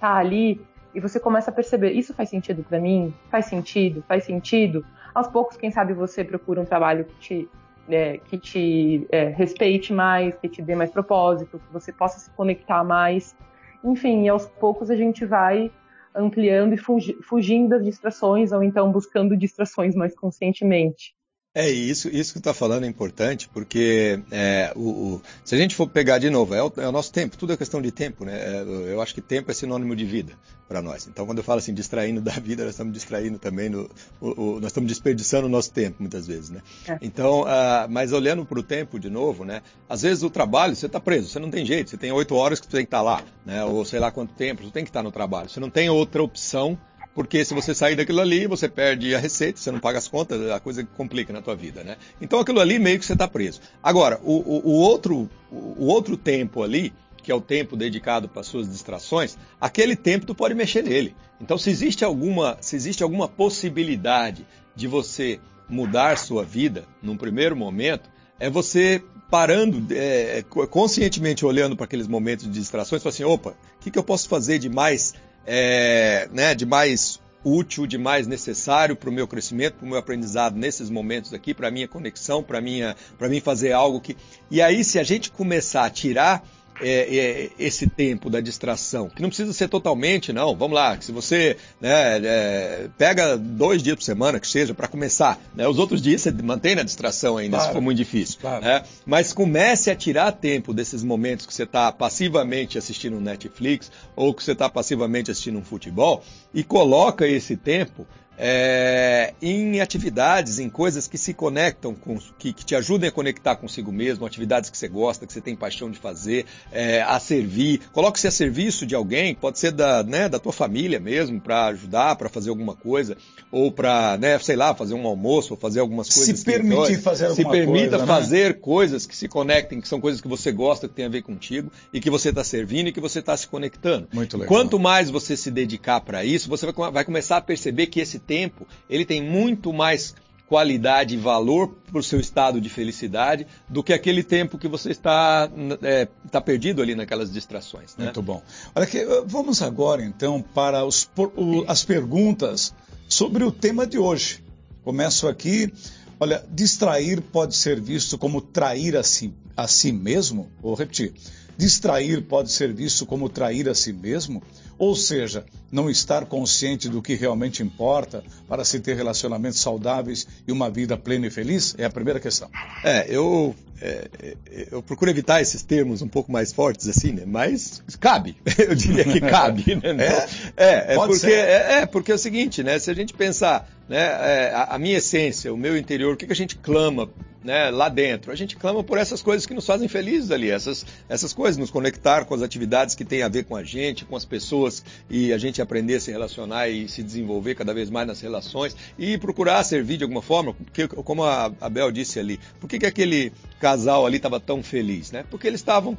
tá ali e você começa a perceber, isso faz sentido para mim? Faz sentido? Faz sentido? Aos poucos, quem sabe você procura um trabalho que te, é, que te é, respeite mais, que te dê mais propósito, que você possa se conectar mais. Enfim, aos poucos a gente vai ampliando e fugindo das distrações ou então buscando distrações mais conscientemente. É isso, isso que está falando é importante, porque é, o, o, se a gente for pegar de novo, é o, é o, nosso tempo, tudo é questão de tempo, né? É, eu acho que tempo é sinônimo de vida para nós. Então, quando eu falo assim, distraindo da vida, nós estamos distraindo também, no, nós estamos desperdiçando o nosso tempo muitas vezes, né? É. Então, uh, mas olhando para o tempo de novo, né? Às vezes o trabalho, você está preso, você não tem jeito, você tem oito horas que você tem que estar tá lá, né? Ou sei lá quanto tempo, você tem que estar tá no trabalho, você não tem outra opção porque se você sair daquilo ali, você perde a receita, você não paga as contas, a coisa complica na tua vida, né? Então aquilo ali meio que você está preso. Agora, o, o, o outro, o outro tempo ali, que é o tempo dedicado para suas distrações, aquele tempo tu pode mexer nele. Então, se existe alguma, se existe alguma possibilidade de você mudar sua vida num primeiro momento, é você parando, é, conscientemente olhando para aqueles momentos de distrações, e assim, opa, o que, que eu posso fazer de mais é, né, de mais útil, de mais necessário para o meu crescimento, para o meu aprendizado nesses momentos aqui, para a minha conexão, para mim fazer algo que. E aí, se a gente começar a tirar é, é, esse tempo da distração, que não precisa ser totalmente, não. Vamos lá, se você né, é, pega dois dias por semana, que seja, para começar, né, os outros dias você mantém na distração ainda, claro. se for muito difícil. Claro. Né, mas comece a tirar tempo desses momentos que você está passivamente assistindo um Netflix ou que você está passivamente assistindo um futebol e coloca esse tempo é, em atividades, em coisas que se conectam com, que, que, te ajudem a conectar consigo mesmo, atividades que você gosta, que você tem paixão de fazer, é, a servir. Coloque-se a serviço de alguém, pode ser da, né, da tua família mesmo, para ajudar, para fazer alguma coisa, ou para, né, sei lá, fazer um almoço, ou fazer algumas coisas. Se permitir fazer alguma coisa. Se permita coisa, né? fazer né? coisas que se conectem, que são coisas que você gosta, que tem a ver contigo, e que você está servindo e que você está se conectando. Muito legal. Quanto mais você se dedicar para isso, você vai, vai começar a perceber que esse tempo, ele tem muito mais qualidade e valor para o seu estado de felicidade do que aquele tempo que você está, é, está perdido ali naquelas distrações. Né? Muito bom. Olha aqui, eh, vamos agora então para os, o, as perguntas sobre o tema de hoje. Começo aqui. Olha, distrair pode ser visto como trair a si, a si mesmo? Vou repetir. Distrair pode ser visto como trair a si mesmo? Ou seja, não estar consciente do que realmente importa para se ter relacionamentos saudáveis e uma vida plena e feliz? É a primeira questão. É, eu, é, é eu procuro evitar esses termos um pouco mais fortes assim, né? Mas cabe, eu diria que cabe, né? É, é, é porque, é, é, porque é o seguinte, né? Se a gente pensar, né, é, a, a minha essência, o meu interior, o que, que a gente clama né, lá dentro. A gente clama por essas coisas que nos fazem felizes ali, essas, essas coisas, nos conectar com as atividades que têm a ver com a gente, com as pessoas e a gente aprender a se relacionar e se desenvolver cada vez mais nas relações e procurar servir de alguma forma, porque como a Bel disse ali, por que, que aquele casal ali estava tão feliz, né? Porque eles estavam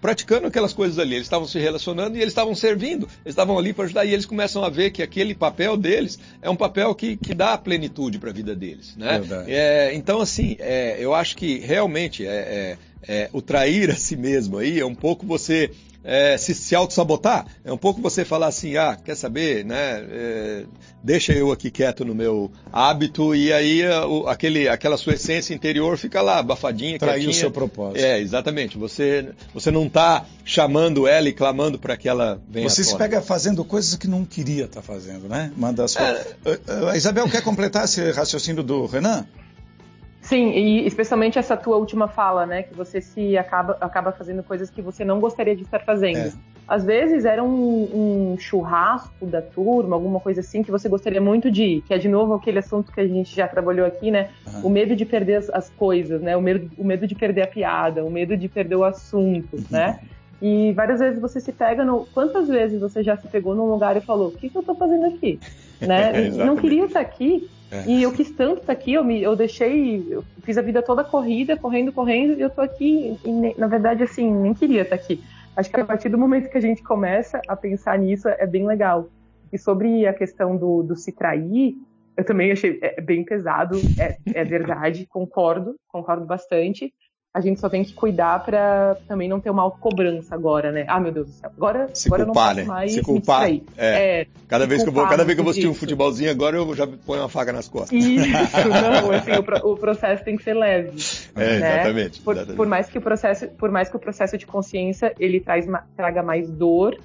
praticando aquelas coisas ali, eles estavam se relacionando e eles estavam servindo, eles estavam ali para ajudar e eles começam a ver que aquele papel deles é um papel que, que dá plenitude para a vida deles, né? É, então assim, é, eu acho que realmente é, é, é, o trair a si mesmo aí é um pouco você é, se, se auto-sabotar. É um pouco você falar assim, ah, quer saber, né? É, deixa eu aqui quieto no meu hábito e aí o, aquele, aquela sua essência interior fica lá, abafadinha, Trair quietinha. o seu propósito. É, exatamente. Você, você não está chamando ela e clamando para que ela venha Você se pega fazendo coisas que não queria estar tá fazendo, né? Manda a sua... É... A Isabel quer completar esse raciocínio do Renan? Sim, e especialmente essa tua última fala, né? Que você se acaba, acaba fazendo coisas que você não gostaria de estar fazendo. É. Às vezes era um, um, churrasco da turma, alguma coisa assim, que você gostaria muito de ir, que é de novo aquele assunto que a gente já trabalhou aqui, né? Uhum. O medo de perder as, as, coisas, né? O medo, o medo de perder a piada, o medo de perder o assunto, uhum. né? E várias vezes você se pega no. Quantas vezes você já se pegou num lugar e falou: o que, que eu tô fazendo aqui? né? não queria estar aqui. É. E eu quis tanto estar aqui, eu, me, eu deixei, eu fiz a vida toda corrida, correndo, correndo, e eu tô aqui, e, na verdade, assim, nem queria estar aqui. Acho que a partir do momento que a gente começa a pensar nisso, é bem legal. E sobre a questão do, do se trair, eu também achei é, bem pesado, é, é verdade, concordo, concordo bastante a gente só tem que cuidar para também não ter uma autocobrança agora, né? Ah, meu Deus do céu. Agora, se agora culpar, eu não posso mais se culpar, é. é. Cada vez que eu vou, cada vez que eu vou assistir um futebolzinho agora eu já ponho uma faca nas costas. Isso, não, assim, o, o, processo tem que ser leve. É, né? exatamente, por, exatamente. Por, mais que o processo, por mais que o processo de consciência ele traz, traga mais dor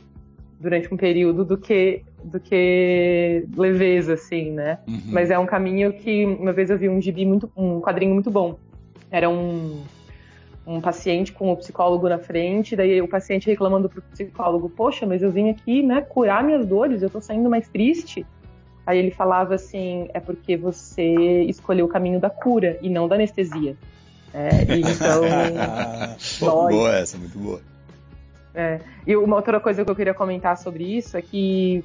durante um período do que do que leveza, assim, né? Uhum. Mas é um caminho que uma vez eu vi um gibi muito, um quadrinho muito bom. Era um um paciente com o psicólogo na frente, daí o paciente reclamando pro psicólogo, poxa, mas eu vim aqui, né, curar minhas dores, eu tô saindo mais triste. Aí ele falava assim, é porque você escolheu o caminho da cura e não da anestesia. É, então. boa essa, muito boa. É, e uma outra coisa que eu queria comentar sobre isso é que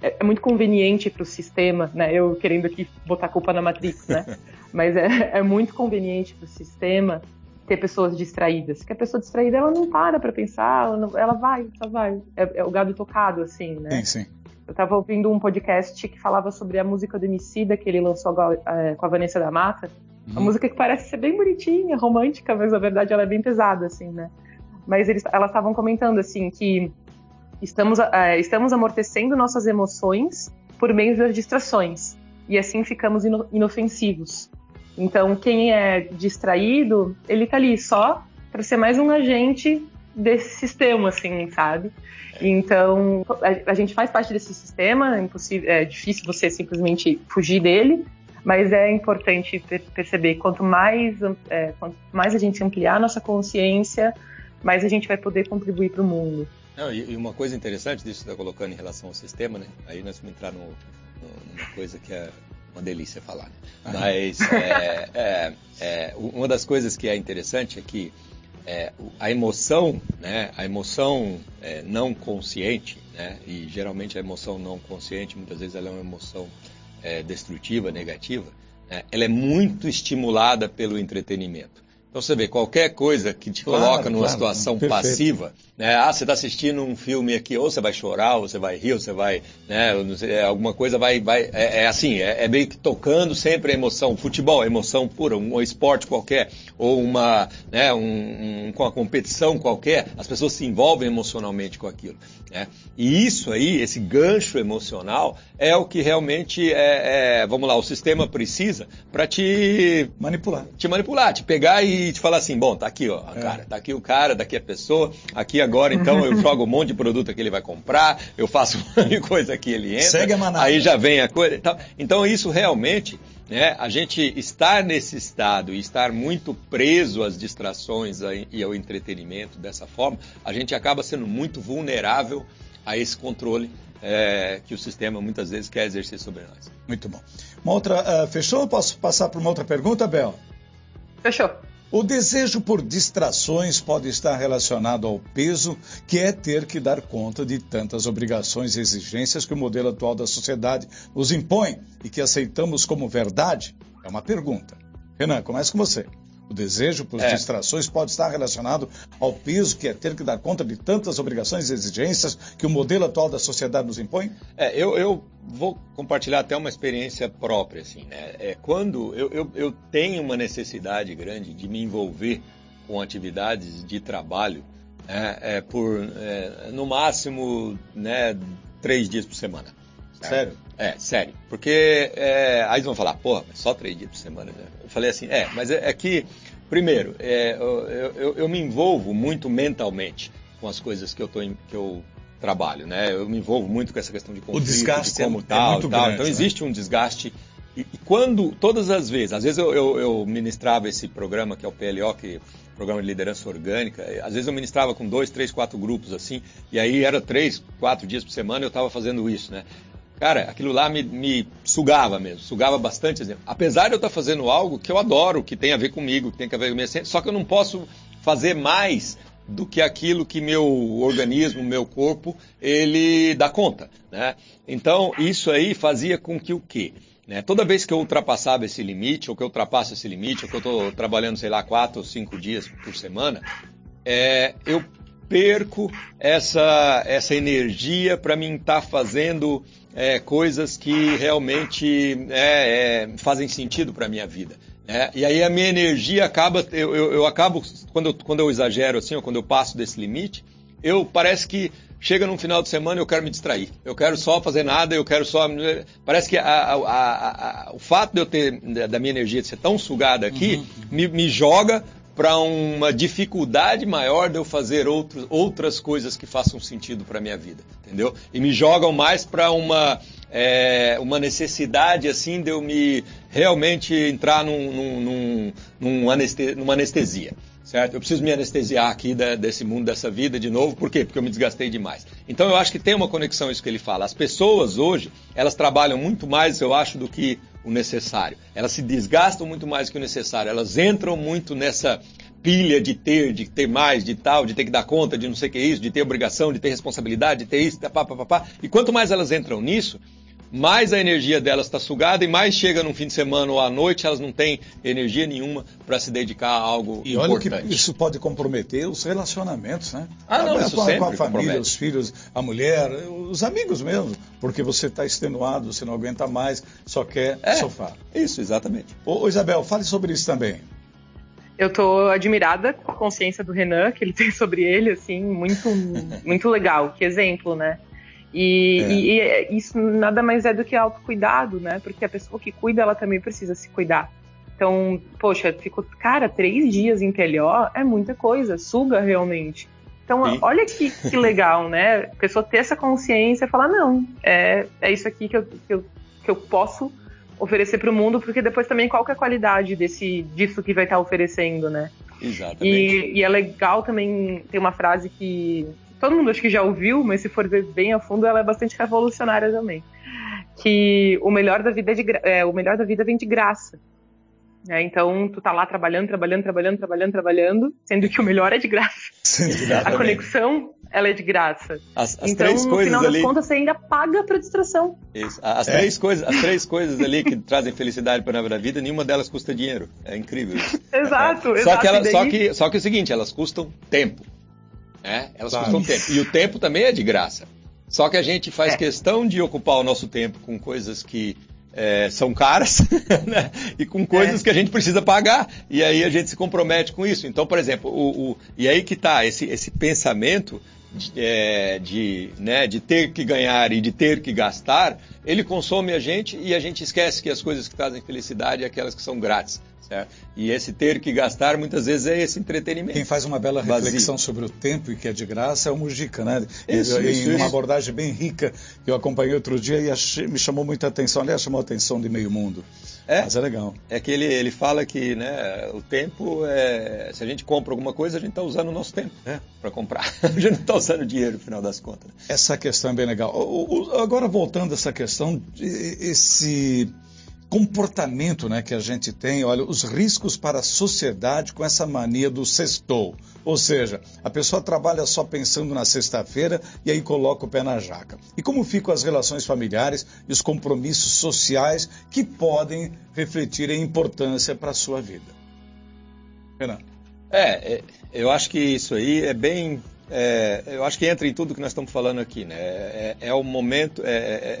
é, é muito conveniente para o sistema, né? Eu querendo aqui botar a culpa na Matrix, né? Mas é, é muito conveniente para o sistema ter pessoas distraídas. Que a pessoa distraída, ela não para para pensar, ela, não, ela, vai, só vai. É, é, o gado tocado, assim, né? Sim, sim. Eu tava ouvindo um podcast que falava sobre a música do Emicida, que ele lançou é, com a Vanessa da Mata. Uhum. Uma música que parece ser bem bonitinha, romântica, mas na verdade ela é bem pesada, assim, né? Mas eles, elas estavam comentando, assim, que estamos, é, estamos amortecendo nossas emoções por meio das distrações. E assim ficamos ino inofensivos. Então, quem é distraído, ele tá ali só para ser mais um agente desse sistema, assim, sabe? Então, a, a, gente faz parte desse sistema, é, impossível, é difícil você simplesmente fugir dele, mas é importante perceber quanto mais, é, quanto mais a gente ampliar a nossa consciência, mais a gente vai poder contribuir para o mundo. Não, e, uma coisa interessante disso que você está colocando em relação ao sistema, né? Aí nós vamos entrar no, no, numa coisa que é uma delícia falar. Né? Mas é, é, é, uma das coisas que é interessante é que é, a emoção, né, a emoção é, não consciente, né, e geralmente a emoção não consciente, muitas vezes ela é uma emoção é, destrutiva, negativa, né, ela é muito estimulada pelo entretenimento. Então você vê, qualquer coisa que te claro, coloca numa claro, situação perfeito. passiva, né? Ah, você está assistindo um filme aqui, ou você vai chorar, ou você vai rir, ou você vai, né? Sei, alguma coisa vai, vai, é, é assim, é, é, meio que tocando sempre a emoção. Futebol, emoção pura, um, um esporte qualquer, ou uma, né? Um, um, com a competição qualquer, as pessoas se envolvem emocionalmente com aquilo, né? E isso aí, esse gancho emocional, é o que realmente é, é vamos lá, o sistema precisa para te manipular, te manipular, te pegar e te falar assim, bom, tá aqui, ó, é. cara, tá aqui o cara, daqui a pessoa, aqui agora então eu jogo um monte de produto que ele vai comprar, eu faço um monte de coisa que ele entra, Segue a manada. aí já vem a coisa. Então, então isso realmente, né, a gente estar nesse estado e estar muito preso às distrações e ao entretenimento dessa forma, a gente acaba sendo muito vulnerável a esse controle é, que o sistema muitas vezes quer exercer sobre nós. Muito bom. Uma outra, uh, fechou? Posso passar para uma outra pergunta, Bel? Fechou. O desejo por distrações pode estar relacionado ao peso que é ter que dar conta de tantas obrigações e exigências que o modelo atual da sociedade nos impõe e que aceitamos como verdade? É uma pergunta. Renan, começa com você. O desejo por é. distrações pode estar relacionado ao peso que é ter que dar conta de tantas obrigações e exigências que o modelo atual da sociedade nos impõe? É, eu, eu vou compartilhar até uma experiência própria, assim, né? É, quando eu, eu, eu tenho uma necessidade grande de me envolver com atividades de trabalho né, é, por, é, no máximo, né, três dias por semana. Sério? É, sério. Porque é, aí eles vão falar, porra, mas só três dias por semana, né? Eu falei assim, é, mas é, é que, primeiro, é, eu, eu, eu, me envolvo muito mentalmente com as coisas que eu, tô em, que eu trabalho, né? Eu me envolvo muito com essa questão de conflito, o desgaste de como é, tal, é muito tal. Grande, então né? existe um desgaste. E, quando, todas as vezes, às vezes eu, eu, eu ministrava esse programa que é o PLO, que programa de liderança orgânica. Às vezes eu ministrava com dois, três, quatro grupos assim, e aí era três, quatro dias por semana eu estava fazendo isso, né? Cara, aquilo lá me, me sugava mesmo, sugava bastante. Exemplo. Apesar de eu estar fazendo algo que eu adoro, que tem a ver comigo, que tem a ver com a minha só que eu não posso fazer mais do que aquilo que meu organismo, meu corpo, ele dá conta, né? Então, isso aí fazia com que o quê? Né? Toda vez que eu ultrapassava esse limite, ou que eu ultrapasso esse limite, ou que eu estou trabalhando, sei lá, quatro ou cinco dias por semana, é, eu perco essa, essa energia para mim estar tá fazendo é, coisas que realmente é, é, fazem sentido para a minha vida. Né? E aí a minha energia acaba, eu, eu, eu, acabo, quando eu, quando eu exagero assim, ou quando eu passo desse limite, eu parece que chega num final de semana e eu quero me distrair. Eu quero só fazer nada, eu quero só. Parece que a, a, a, o fato de eu ter, da minha energia de ser tão sugada aqui, uhum. Me, me joga para uma dificuldade maior de eu fazer outro, outras coisas que façam sentido para minha vida, entendeu? E me jogam mais para uma é, uma necessidade assim de eu me realmente entrar num, num, num, aneste, numa anestesia certo? Eu preciso me anestesiar aqui da, desse mundo, dessa vida de novo, por quê? Porque eu me desgastei demais. Então eu acho que tem uma conexão isso que ele fala. As pessoas hoje, elas trabalham muito mais, eu acho, do que o necessário. Elas se desgastam muito mais que o necessário. Elas entram muito nessa pilha de ter, de ter mais, de tal, de ter que dar conta, de não sei o que é isso, de ter obrigação, de ter responsabilidade, de ter isso, pá, pá, pá, pá. E quanto mais elas entram nisso, mais a energia delas está sugada e mais chega no fim de semana ou à noite, elas não têm energia nenhuma para se dedicar a algo e importante. olha que isso pode comprometer os relacionamentos, né? Ah, não, a, isso com, sempre com a família, compromete. os filhos, a mulher, os amigos mesmo, porque você está extenuado, você não aguenta mais, só quer é, sofá. Isso, exatamente. Ô, ô, Isabel, fale sobre isso também. Eu estou admirada com a consciência do Renan, que ele tem sobre ele, assim, muito, muito legal. Que exemplo, né? E, é. e, e, isso nada mais é do que autocuidado, né? Porque a pessoa que cuida, ela também precisa se cuidar. Então, poxa, ficou, cara, três dias em TLO é muita coisa, suga realmente. Então, olha que, que legal, né? A pessoa ter essa consciência e falar, não, é, é isso aqui que eu, que eu, que eu posso oferecer para o mundo, porque depois também qual é a qualidade desse, disso que vai estar oferecendo, né? Exatamente. E, e é legal também, tem uma frase que todo mundo acho que já ouviu, mas se for ver bem a fundo, ela é bastante revolucionária também. Que o melhor da vida é, de, é o melhor da vida vem de graça. É, então, tu tá lá trabalhando, trabalhando, trabalhando, trabalhando, trabalhando, sendo que o melhor é de graça. a conexão, ela é de graça. As, as então, três no coisas final ali... das contas, você ainda paga pra distração. Isso. As, é. três coisas, as três coisas ali que trazem felicidade para a vida, nenhuma delas custa dinheiro. É incrível isso. exato, é. exato. Só que, ela, daí... só, que, só que é o seguinte, elas custam tempo. Né? Elas Sabe. custam tempo. E o tempo também é de graça. Só que a gente faz É. questão de ocupar o nosso tempo com coisas que é, são caras né? e com coisas É. que a gente precisa pagar. E aí a gente se compromete com isso. Então, por exemplo, o, o- e aí que está esse, esse pensamento de, é, de, né, de ter que ganhar e de ter que gastar, ele consome a gente e a gente esquece que as coisas que trazem felicidade é aquelas que são grátis. Certo? E esse ter que gastar muitas vezes é esse entretenimento. Quem faz uma bela Vazio. reflexão sobre o tempo e que é de graça é o Mujica, né? Isso, em isso, uma isso. abordagem bem rica que eu acompanhei outro dia e achei- me chamou muita atenção. Aliás, chamou a atenção de meio mundo. É. Mas é legal. É que ele, ele fala que né, o tempo é. Se a gente compra alguma coisa, a gente está usando o nosso tempo É. para comprar. A gente não está usando dinheiro no final das contas. Essa questão é bem legal. O- o- agora voltando a essa questão, esse comportamento né, que a gente tem, olha, os riscos para a sociedade com essa mania do sextou. Ou seja, a pessoa trabalha só pensando na sexta-feira e aí coloca o pé na jaca. E como ficam as relações familiares e os compromissos sociais que podem refletir em importância para a sua vida? Renan. É, é, eu acho que isso aí é bem. É, eu acho que entra em tudo que nós estamos falando aqui, né? É, é o momento, é,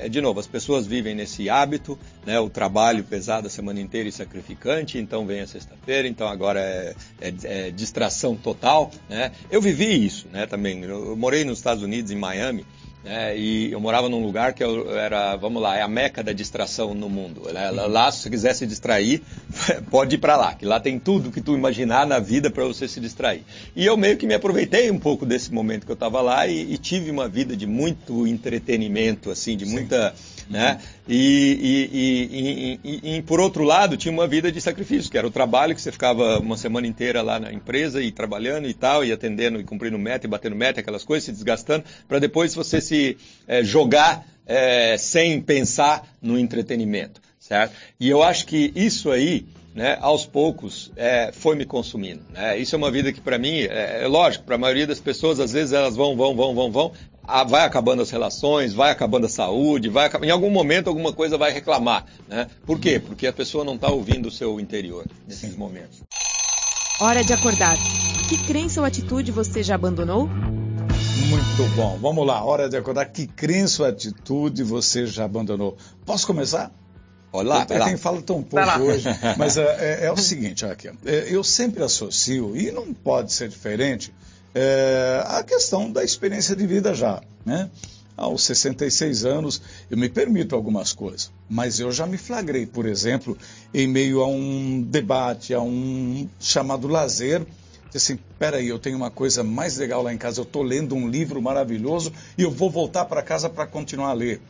é- é, de novo, as pessoas vivem nesse hábito, né? O trabalho pesado a semana inteira e sacrificante, então vem a sexta-feira, então agora é, é- é distração total, né? Eu vivi isso, né? Também, eu morei nos Estados Unidos, em Miami, né? E eu morava num lugar que eu era, vamos lá, é a meca da distração no mundo. né? Lá, se você quiser se distrair, pode ir para lá, que lá tem tudo que tu imaginar na vida para você se distrair. E eu meio que me aproveitei um pouco desse momento que eu estava lá e, e tive uma vida de muito entretenimento, assim, de muita, né? E, e- e- e- e- e, por outro lado tinha uma vida de sacrifício, que era o trabalho que você ficava uma semana inteira lá na empresa e trabalhando e tal, e atendendo e cumprindo meta e batendo meta, aquelas coisas, se desgastando, para depois você se eh, jogar eh, sem pensar no entretenimento, certo? E eu acho que isso aí né, aos poucos, é, foi me consumindo. Né? Isso é uma vida que, para mim, é, é lógico, para a maioria das pessoas, às vezes elas vão, vão, vão, vão, vão, vai acabando as relações, vai acabando a saúde, vai em algum momento alguma coisa vai reclamar. Né? Por quê? Porque a pessoa não está ouvindo o seu interior nesses momentos. Hora de acordar. Que crença ou atitude você já abandonou? Muito bom. Vamos lá, hora de acordar. Que crença ou atitude você já abandonou? Posso começar? Olá, Até quem fala tão pouco hoje. Mas é, é, é, o seguinte, aqui, é, eu sempre associo, e não pode ser diferente, é, a questão da experiência de vida já. Né? Aos 66 anos, eu me permito algumas coisas, mas eu já me flagrei, por exemplo, em meio a um debate, a um chamado lazer, assim, peraí, eu tenho uma coisa mais legal lá em casa, eu estou lendo um livro maravilhoso e eu vou voltar para casa para continuar a ler.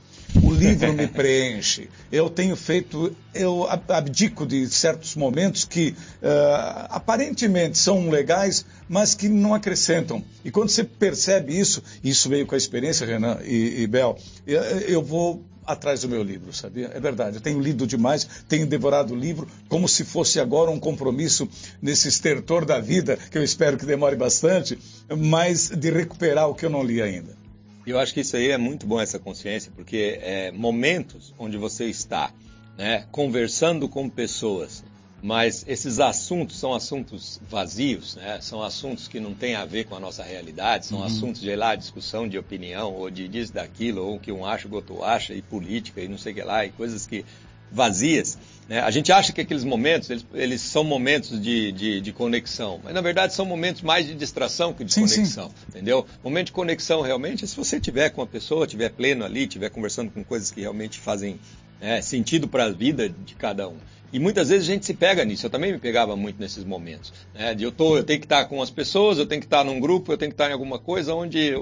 O livro me preenche. Eu tenho feito, eu abdico de certos momentos que uh, aparentemente são legais, mas que não acrescentam. E quando você percebe isso, isso veio com a experiência, Renan e, e Bel, eu, eu vou atrás do meu livro, sabia? É verdade. Eu tenho lido demais, tenho devorado o livro como se fosse agora um compromisso nesse estertor da vida, que eu espero que demore bastante, mas de recuperar o que eu não li ainda. Eu acho que isso aí é muito bom, essa consciência, porque é momentos onde você está né, conversando com pessoas, mas esses assuntos são assuntos vazios, né? são assuntos que não têm a ver com a nossa realidade, são uhum. assuntos de lá, discussão de opinião, ou de disso, daquilo, ou que um acha, o outro acha, e política, e não sei o que lá, e coisas que vazias. Né? A gente acha que aqueles momentos, eles, eles são momentos de, de, de, conexão, mas na verdade são momentos mais de distração que de sim, conexão, sim. entendeu? Momento de conexão realmente é se você tiver com a pessoa, tiver pleno ali, tiver conversando com coisas que realmente fazem é, sentido para a vida de cada um. E muitas vezes a gente se pega nisso. Eu também me pegava muito nesses momentos. Né? De eu, tô, eu tenho que estar com as pessoas, eu tenho que estar num grupo, eu tenho que estar em alguma coisa onde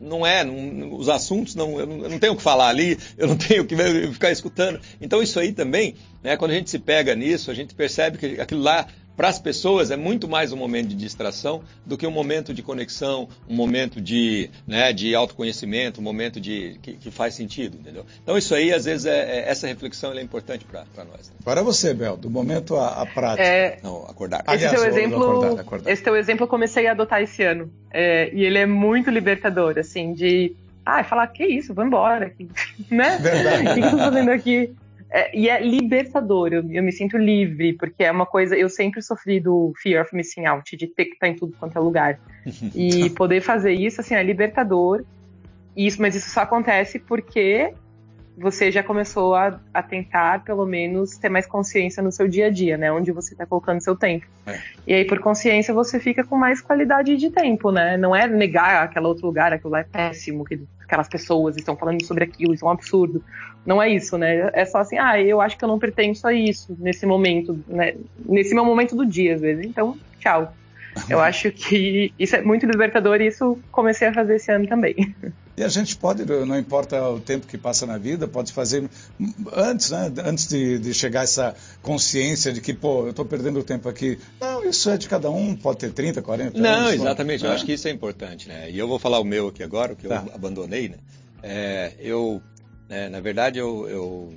não é, não, os assuntos, não, eu não tenho o que falar ali, eu não tenho que ficar escutando. Então isso aí também, né, quando a gente se pega nisso, a gente percebe que aquilo lá para as pessoas é muito mais um momento de distração do que um momento de conexão, um momento de, né, de autoconhecimento, um momento de, que, que faz sentido, entendeu? Então isso aí, às vezes, é, é essa reflexão é importante para nós. Né? Para você, Bel, do momento à, prática. É, Não, acordar. Esse Aliás, teu exemplo, acordar, acordar. esse teu exemplo eu comecei a adotar esse ano. É, e ele é muito libertador, assim, de ah, falar, que isso, vou embora. né? Verdade. O que, que eu tô fazendo aqui? É, e é libertador, eu, eu, me sinto livre, porque é uma coisa. Eu sempre sofri do fear of missing out, de ter que estar em tudo quanto é lugar. e poder fazer isso, assim, é libertador. Isso, mas isso só acontece porque você já começou a, a, tentar, pelo menos, ter mais consciência no seu dia a dia, né? Onde você está colocando seu tempo. É. E aí, por consciência, você fica com mais qualidade de tempo, né? Não é negar aquele outro lugar, aquilo lá é péssimo, que aquelas pessoas estão falando sobre aquilo, isso é um absurdo. Não é isso, né? É só assim, ah, eu acho que eu não pertenço a isso nesse momento, né? Nesse meu momento do dia, às vezes. Então, tchau. Eu acho que isso é muito libertador e isso comecei a fazer esse ano também. E a gente pode, não importa o tempo que passa na vida, pode fazer antes, né? Antes de, de chegar essa consciência de que, pô, eu estou perdendo tempo aqui. Não, isso é de cada um, pode ter 30, 40 não, anos. Não, exatamente. Eu acho que isso é importante, né? E eu vou falar o meu aqui agora, o que tá. eu abandonei, né? É, eu, né, na verdade, eu, eu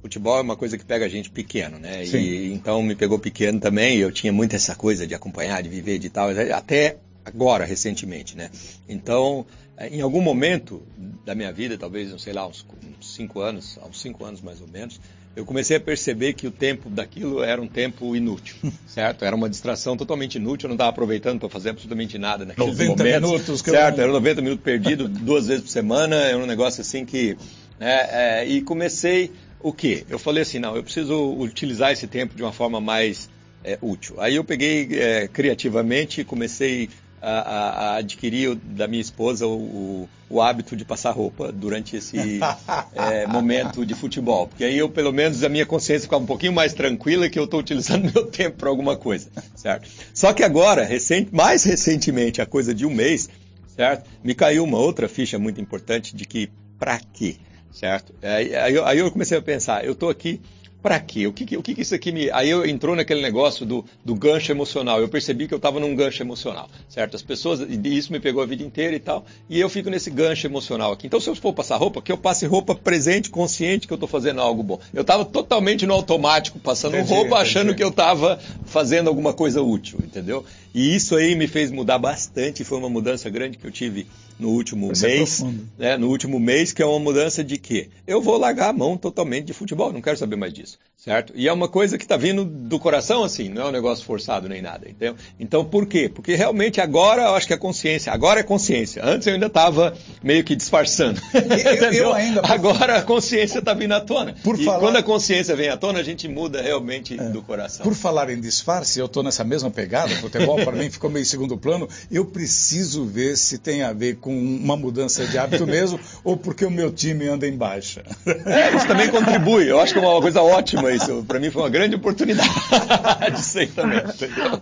futebol é uma coisa que pega a gente pequeno, né? Sim. E então me pegou pequeno também. Eu tinha muito essa coisa de acompanhar, de viver, de tal, até agora recentemente, né? Então, é, em algum momento da minha vida, talvez, não sei lá, uns, cinco anos, há uns cinco anos mais ou menos, eu comecei a perceber que o tempo daquilo era um tempo inútil, certo? Era uma distração totalmente inútil, eu não estava aproveitando para fazer absolutamente nada naqueles 90 momentos. minutos. Que certo, eu... era 90 minutos perdido duas vezes por semana, era um negócio assim que... Né, é, e comecei o quê? Eu falei assim, não, eu preciso utilizar esse tempo de uma forma mais é, útil. Aí eu peguei é, criativamente e comecei a, a, adquirir da minha esposa o, o, o, hábito de passar roupa durante esse é, momento de futebol. Porque aí eu, pelo menos, a minha consciência ficava um pouquinho mais tranquila que eu estou utilizando meu tempo para alguma coisa, certo? Só que agora, recente, mais recentemente, a coisa de um mês, certo? Me caiu uma outra ficha muito importante de que, para quê? Certo? Aí, aí, eu, aí eu comecei a pensar, eu estou aqui Pra quê? O que, o que, que isso aqui me. Aí eu entrou naquele negócio do, do gancho emocional. Eu percebi que eu estava num gancho emocional, certo? As pessoas. E isso me pegou a vida inteira e tal. E eu fico nesse gancho emocional aqui. Então, se eu for passar roupa, que eu passe roupa presente, consciente que eu estou fazendo algo bom. Eu estava totalmente no automático, passando entendi, roupa, entendi. achando que eu estava fazendo alguma coisa útil, entendeu? E isso aí me fez mudar bastante. Foi uma mudança grande que eu tive no último mês. Né, no último mês, que é uma mudança de quê? Eu vou largar a mão totalmente de futebol, não quero saber mais disso, certo? E é uma coisa que está vindo do coração, assim, não é um negócio forçado nem nada, entendeu? Então, por quê? Porque realmente agora eu acho que a consciência, agora é consciência. Antes eu ainda estava meio que disfarçando. Eu, eu ainda. Por... Agora a consciência está vindo à tona. Por e falar... quando a consciência vem à tona, a gente muda realmente é. do coração. Por falar em disfarce, eu estou nessa mesma pegada, futebol para mim ficou meio segundo plano. Eu preciso ver se tem a ver com uma mudança de hábito mesmo ou porque o meu time anda em baixa. É, isso também contribui. Eu acho que é uma coisa ótima isso. Para mim foi uma grande oportunidade isso aí também.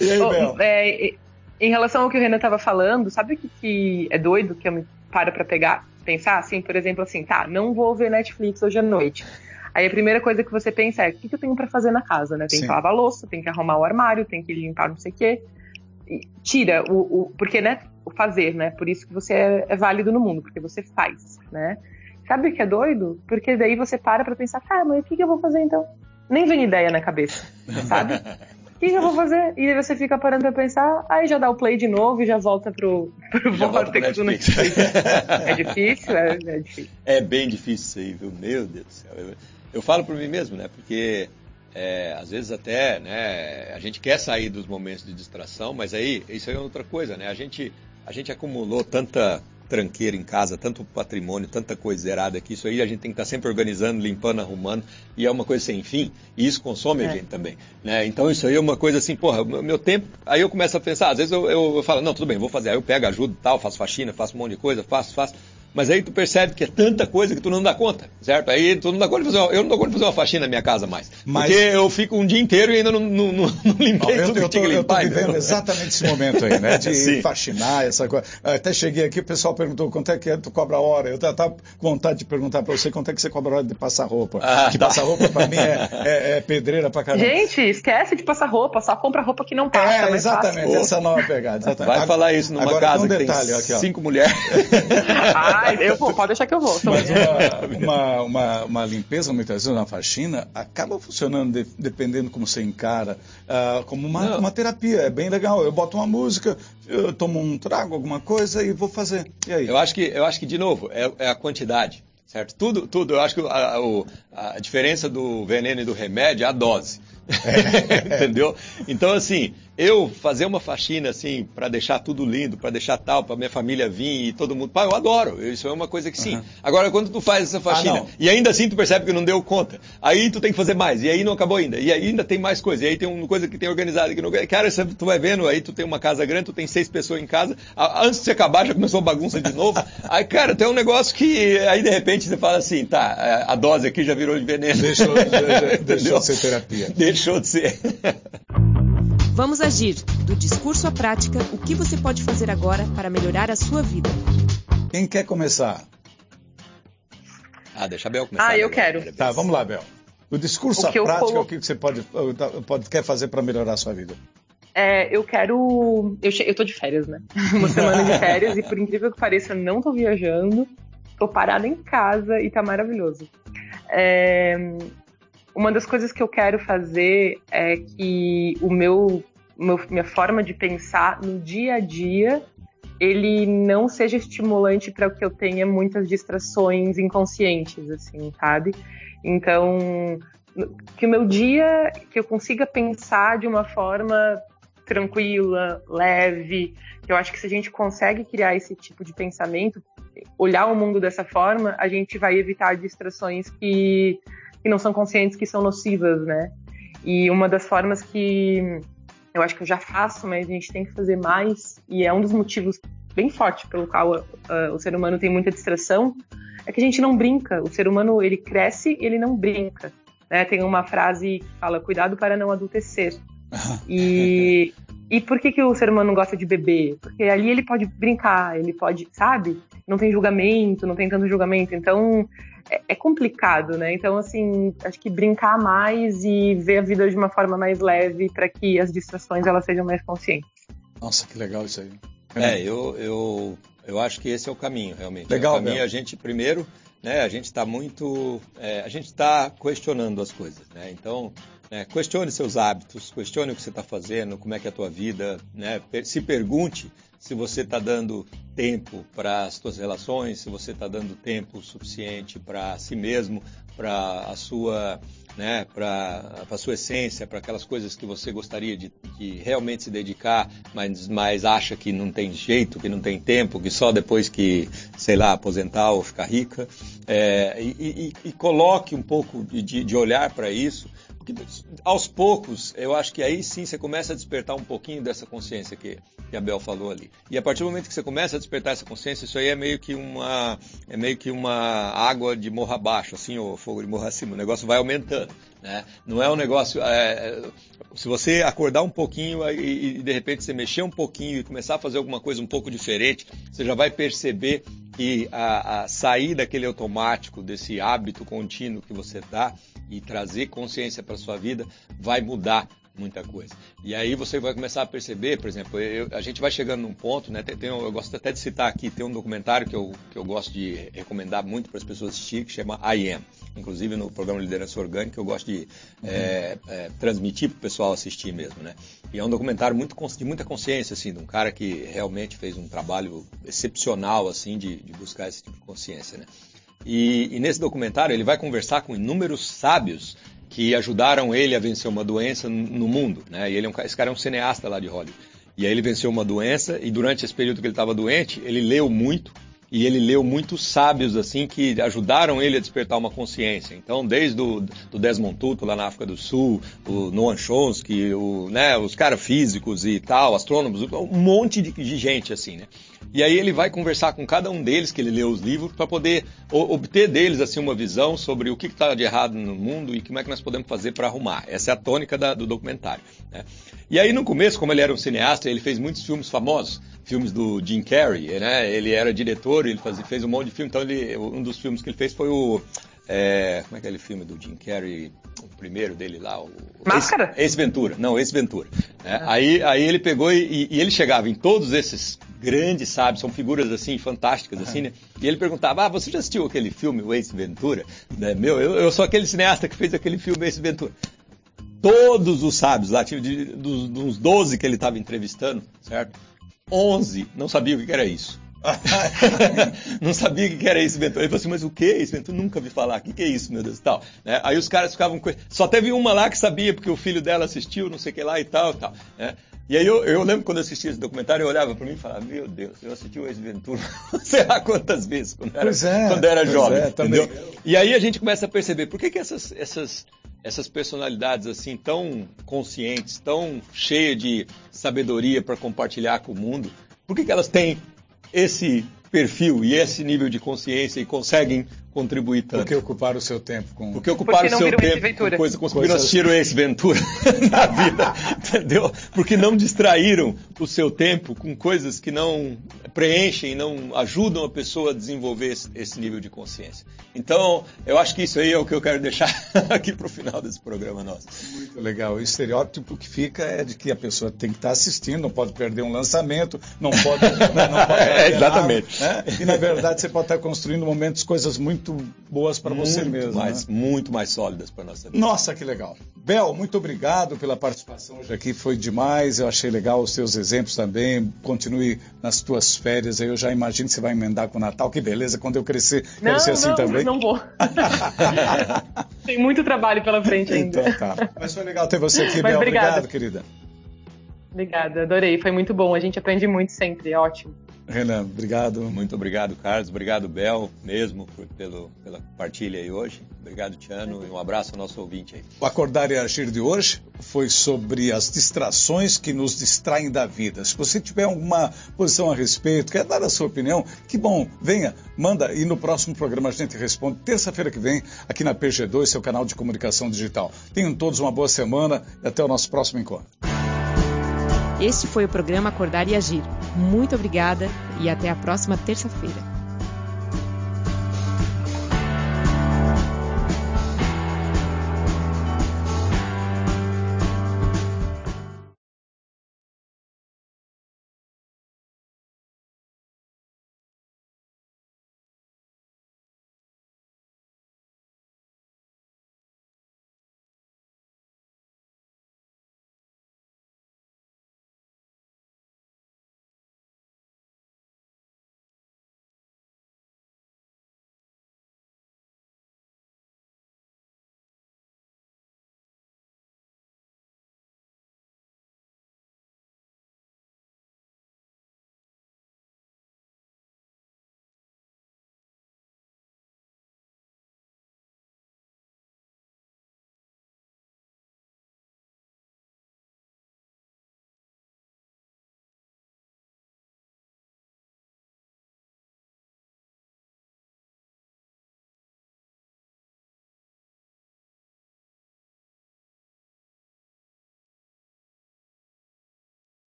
E aí, Bel? É, em relação ao que o Renan estava falando, sabe o que, que é doido que eu me paro para pegar, pensar assim, por exemplo, assim, tá, não vou ver Netflix hoje à noite. Aí a primeira coisa que você pensa é, o que, que eu tenho para fazer na casa, né? Tem Sim. que lavar a louça, tem que arrumar o armário, tem que limpar não sei o quê. E tira o, o, porque, né, o fazer, né? Por isso que você é, é, válido no mundo, porque você faz, né? Sabe o que é doido? Porque daí você para pra pensar, tá, mas o que, que eu vou fazer então? Nem vem ideia na cabeça, sabe? O que, eu vou fazer? E aí você fica parando pra pensar, aí já dá o play de novo e já volta pro, pro Vortex do Netflix. é difícil? É, é difícil. É bem difícil isso aí, viu? Meu Deus do céu. Eu, eu falo por mim mesmo, né? Porque é, às vezes até né, a gente quer sair dos momentos de distração, mas aí isso aí é outra coisa, né? A gente, a gente acumulou tanta tranqueira em casa, tanto patrimônio, tanta coisa errada que isso aí a gente tem que estar sempre organizando, limpando, arrumando, e é uma coisa sem fim, e isso consome é. a gente também, né? Então isso aí é uma coisa assim, porra, meu tempo, aí eu começo a pensar, às vezes eu, eu, eu falo, não, tudo bem, vou fazer, aí eu pego, ajudo, tal, faço faxina, faço um monte de coisa, faço, faço, mas aí tu percebe que é tanta coisa que tu não dá conta, certo? Aí tu não dá conta de fazer uma, eu não dou conta de fazer uma faxina na minha casa mais. Mas... Porque eu fico um dia inteiro e ainda não, não, não, não limpei não, tudo eu, que tinha que limpar. Eu tô vivendo exatamente esse momento aí, né? De faxinar, essa coisa. Até cheguei aqui, o pessoal perguntou quanto é que é, tu cobra a hora. Eu tava com vontade de perguntar para você quanto é que você cobra a hora de passar roupa. Ah, que tá. passar roupa para mim é, é, é, pedreira para caramba. Gente, esquece de passar roupa, só compra roupa que não passa. É, exatamente, essa nova pegada. Exatamente. Vai falar isso numa Agora, casa um que detalhe, tem aqui, cinco mulheres. Eu vou, pode deixar que eu vou. Mas uma, uma, uma, uma, limpeza, muitas vezes, uma faxina, acaba funcionando, de, dependendo como você encara, uh, como uma, uma terapia. É bem legal. Eu boto uma música, eu tomo um trago, alguma coisa e vou fazer. E aí? Eu acho que, eu acho que de novo, é, é a quantidade. Certo? Tudo, tudo. Eu acho que a, a, a diferença do veneno e do remédio é a dose. É. Entendeu? Então, assim, eu fazer uma faxina assim para deixar tudo lindo, para deixar tal, para minha família vir e todo mundo, pá, eu adoro. Isso é uma coisa que sim. Uhum. Agora quando tu faz essa faxina ah, e ainda assim tu percebe que não deu conta, aí tu tem que fazer mais e aí não acabou ainda. E aí ainda tem mais coisa. E aí tem uma coisa que tem organizado que não, cara, você, tu vai vendo, aí tu tem uma casa grande, tu tem seis pessoas em casa, antes de você acabar já começou a bagunça de novo. aí, cara, tem um negócio que aí de repente você fala assim, tá, a dose aqui já virou de veneno. Deixou, deixou, deixou de ser terapia. Deixou de ser. Vamos agir. Do discurso à prática, o que você pode fazer agora para melhorar a sua vida? Quem quer começar? Ah, deixa a Bel começar. Ah, eu quero. Tá, vamos lá, Bel. O discurso o à prática, o que você pode, pode, quer fazer para melhorar a sua vida? É, eu quero. Eu, eu tô de férias, né? Uma semana de férias, e por incrível que pareça, não tô viajando. Tô parada em casa e tá maravilhoso. É, uma das coisas que eu quero fazer é que o meu, meu, minha forma de pensar no dia a dia ele não seja estimulante para que eu tenha muitas distrações inconscientes, assim, sabe? Então, que o meu dia, que eu consiga pensar de uma forma tranquila, leve, que eu acho que se a gente consegue criar esse tipo de pensamento, olhar o mundo dessa forma, a gente vai evitar distrações que que não são conscientes que são nocivas, né? E uma das formas que eu acho que eu já faço, mas a gente tem que fazer mais, e é um dos motivos bem forte pelo qual uh, o ser humano tem muita distração, é que a gente não brinca. O ser humano, ele cresce ele não brinca. Né? Tem uma frase que fala, cuidado para não adultecer. E E por que, que o ser humano gosta de beber? Porque ali ele pode brincar, ele pode, sabe? Não tem julgamento, não tem tanto julgamento. Então, é, é complicado, né? Então, assim, acho que brincar mais e ver a vida de uma forma mais leve para que as distrações elas sejam mais conscientes. Nossa, que legal isso aí. É, eu, eu, eu acho que esse é o caminho, realmente. Legal, é o caminho, a gente primeiro, né, a gente está muito, é, a gente está questionando as coisas, né? Então, é, questione seus hábitos, questione o que você está fazendo, como é que é a tua vida, né? Se pergunte se você está dando tempo para as suas relações, se você está dando tempo suficiente para si mesmo, para a sua, né, para a sua essência, para aquelas coisas que você gostaria de, de, realmente se dedicar, mas, mas acha que não tem jeito, que não tem tempo, que só depois que, sei lá, aposentar ou ficar rica. É, e, e, e, coloque um pouco de, de olhar para isso porque aos poucos, eu acho que aí sim você começa a despertar um pouquinho dessa consciência que, que a Bel falou ali. E a partir do momento que você começa a despertar essa consciência, isso aí é meio que uma é meio que uma água de morro abaixo, assim, ou fogo de morro acima. O negócio vai aumentando, né? Não é um negócio. É, se você acordar um pouquinho e, e de repente você mexer um pouquinho e começar a fazer alguma coisa um pouco diferente, você já vai perceber que a, a sair daquele automático, desse hábito contínuo que você dá e trazer consciência para sua vida vai mudar muita coisa. E aí você vai começar a perceber, por exemplo, eu, a gente vai chegando num ponto, né? Tem, tem, eu gosto até de citar aqui, tem um documentário que eu, que eu gosto de recomendar muito para as pessoas assistirem, que chama I Am. Inclusive no programa Liderança Orgânica eu gosto de uhum. é, é, transmitir para o pessoal assistir mesmo, né? E é um documentário muito, de muita consciência, assim, de um cara que realmente fez um trabalho excepcional, assim, de, de buscar esse tipo de consciência, né? E, e, nesse documentário ele vai conversar com inúmeros sábios que ajudaram ele a vencer uma doença no mundo. Né? E ele é um, esse cara é um cineasta lá de Hollywood. E aí ele venceu uma doença e durante esse período que ele estava doente, ele leu muito e ele leu muitos sábios assim que ajudaram ele a despertar uma consciência. Então, desde o do Desmond Tutu lá na África do Sul, o Noam Chomsky, o, né, os caras físicos e tal, astrônomos, um monte de, de gente assim, né? E aí ele vai conversar com cada um deles que ele leu os livros para poder obter deles assim uma visão sobre o que está de errado no mundo e como é que nós podemos fazer para arrumar. Essa é a tônica da, do documentário. Né? E aí no começo, como ele era um cineasta, ele fez muitos filmes famosos, filmes do Jim Carrey, né? Ele era diretor, ele faz, fez um monte de filme. Então ele, um dos filmes que ele fez foi o é, como é aquele filme do Jim Carrey, o primeiro dele lá? O, Máscara? Esse Ventura. Não, esse Ventura. É, ah. aí, aí ele pegou e, e, ele chegava em todos esses grandes, sabe? São figuras assim, fantásticas, assim, né? E ele perguntava, ah, você já assistiu aquele filme, o Ace Ventura? Né? Meu, eu, eu sou aquele cineasta que fez aquele filme, Ace Ventura. Todos os sábios lá, de, de, dos, dos 12 que ele estava entrevistando, certo? 11 não sabiam o que era isso. não sabia o que era esse Ventura. Ele falou assim, mas o que é esse Ventura? Nunca vi falar. O que é isso, meu Deus, e tal. Né? Aí os caras ficavam com... Só teve uma lá que sabia, porque o filho dela assistiu, não sei o que lá e tal, e tal. Né? E aí eu, eu, lembro quando eu assisti esse documentário, eu olhava para mim e falava, meu Deus, eu assisti o Ex-Ventura sei lá quantas vezes quando era, é, quando era jovem, é, entendeu? E aí a gente começa a perceber, por que, que essas, essas, essas personalidades assim tão conscientes, tão cheias de sabedoria para compartilhar com o mundo, por que, que elas têm esse perfil e esse nível de consciência e conseguem contribuir tanto. Porque ocuparam o seu tempo com. Porque ocuparam o seu tempo com coisa, conseguiram assistir o Ace Ventura na vida, entendeu? Porque não distraíram o seu tempo com coisas que não preenchem, não ajudam a pessoa a desenvolver esse, esse nível de consciência. Então, eu acho que isso aí é o que eu quero deixar aqui para o final desse programa nosso. Muito legal. O estereótipo que fica é de que a pessoa tem que estar assistindo, não pode perder um lançamento, não pode. não, não pode é, exatamente. Nada, né? E na verdade você pode estar construindo momentos, coisas muito muito boas para você mesmo. Mais, né? Muito mais sólidas para nossa vida. Nossa, que legal. Bel, muito obrigado pela participação hoje aqui, foi demais. Eu achei legal os seus exemplos também. Continue nas tuas férias. Eu já imagino que você vai emendar com o Natal. Que beleza, quando eu crescer, não, quero ser assim não, também. Não vou. Tem muito trabalho pela frente ainda. Então tá. Mas foi legal ter você aqui, Mas Bel. Obrigado, obrigado querida. Obrigada, adorei. Foi muito bom. A gente aprende muito sempre. Ótimo. Renan, obrigado. Muito obrigado, Carlos. Obrigado, Bel, mesmo por, pelo, pela partilha aí hoje. Obrigado, Tiano, e um abraço ao nosso ouvinte aí. O Acordar e Agir de hoje foi sobre as distrações que nos distraem da vida. Se você tiver alguma posição a respeito, quer dar a sua opinião, que bom, venha, manda e no próximo programa a gente responde, terça-feira que vem, aqui na PG2, seu canal de comunicação digital. Tenham todos uma boa semana e até o nosso próximo encontro. Este foi o programa Acordar e Agir. Muito obrigada e até a próxima terça-feira.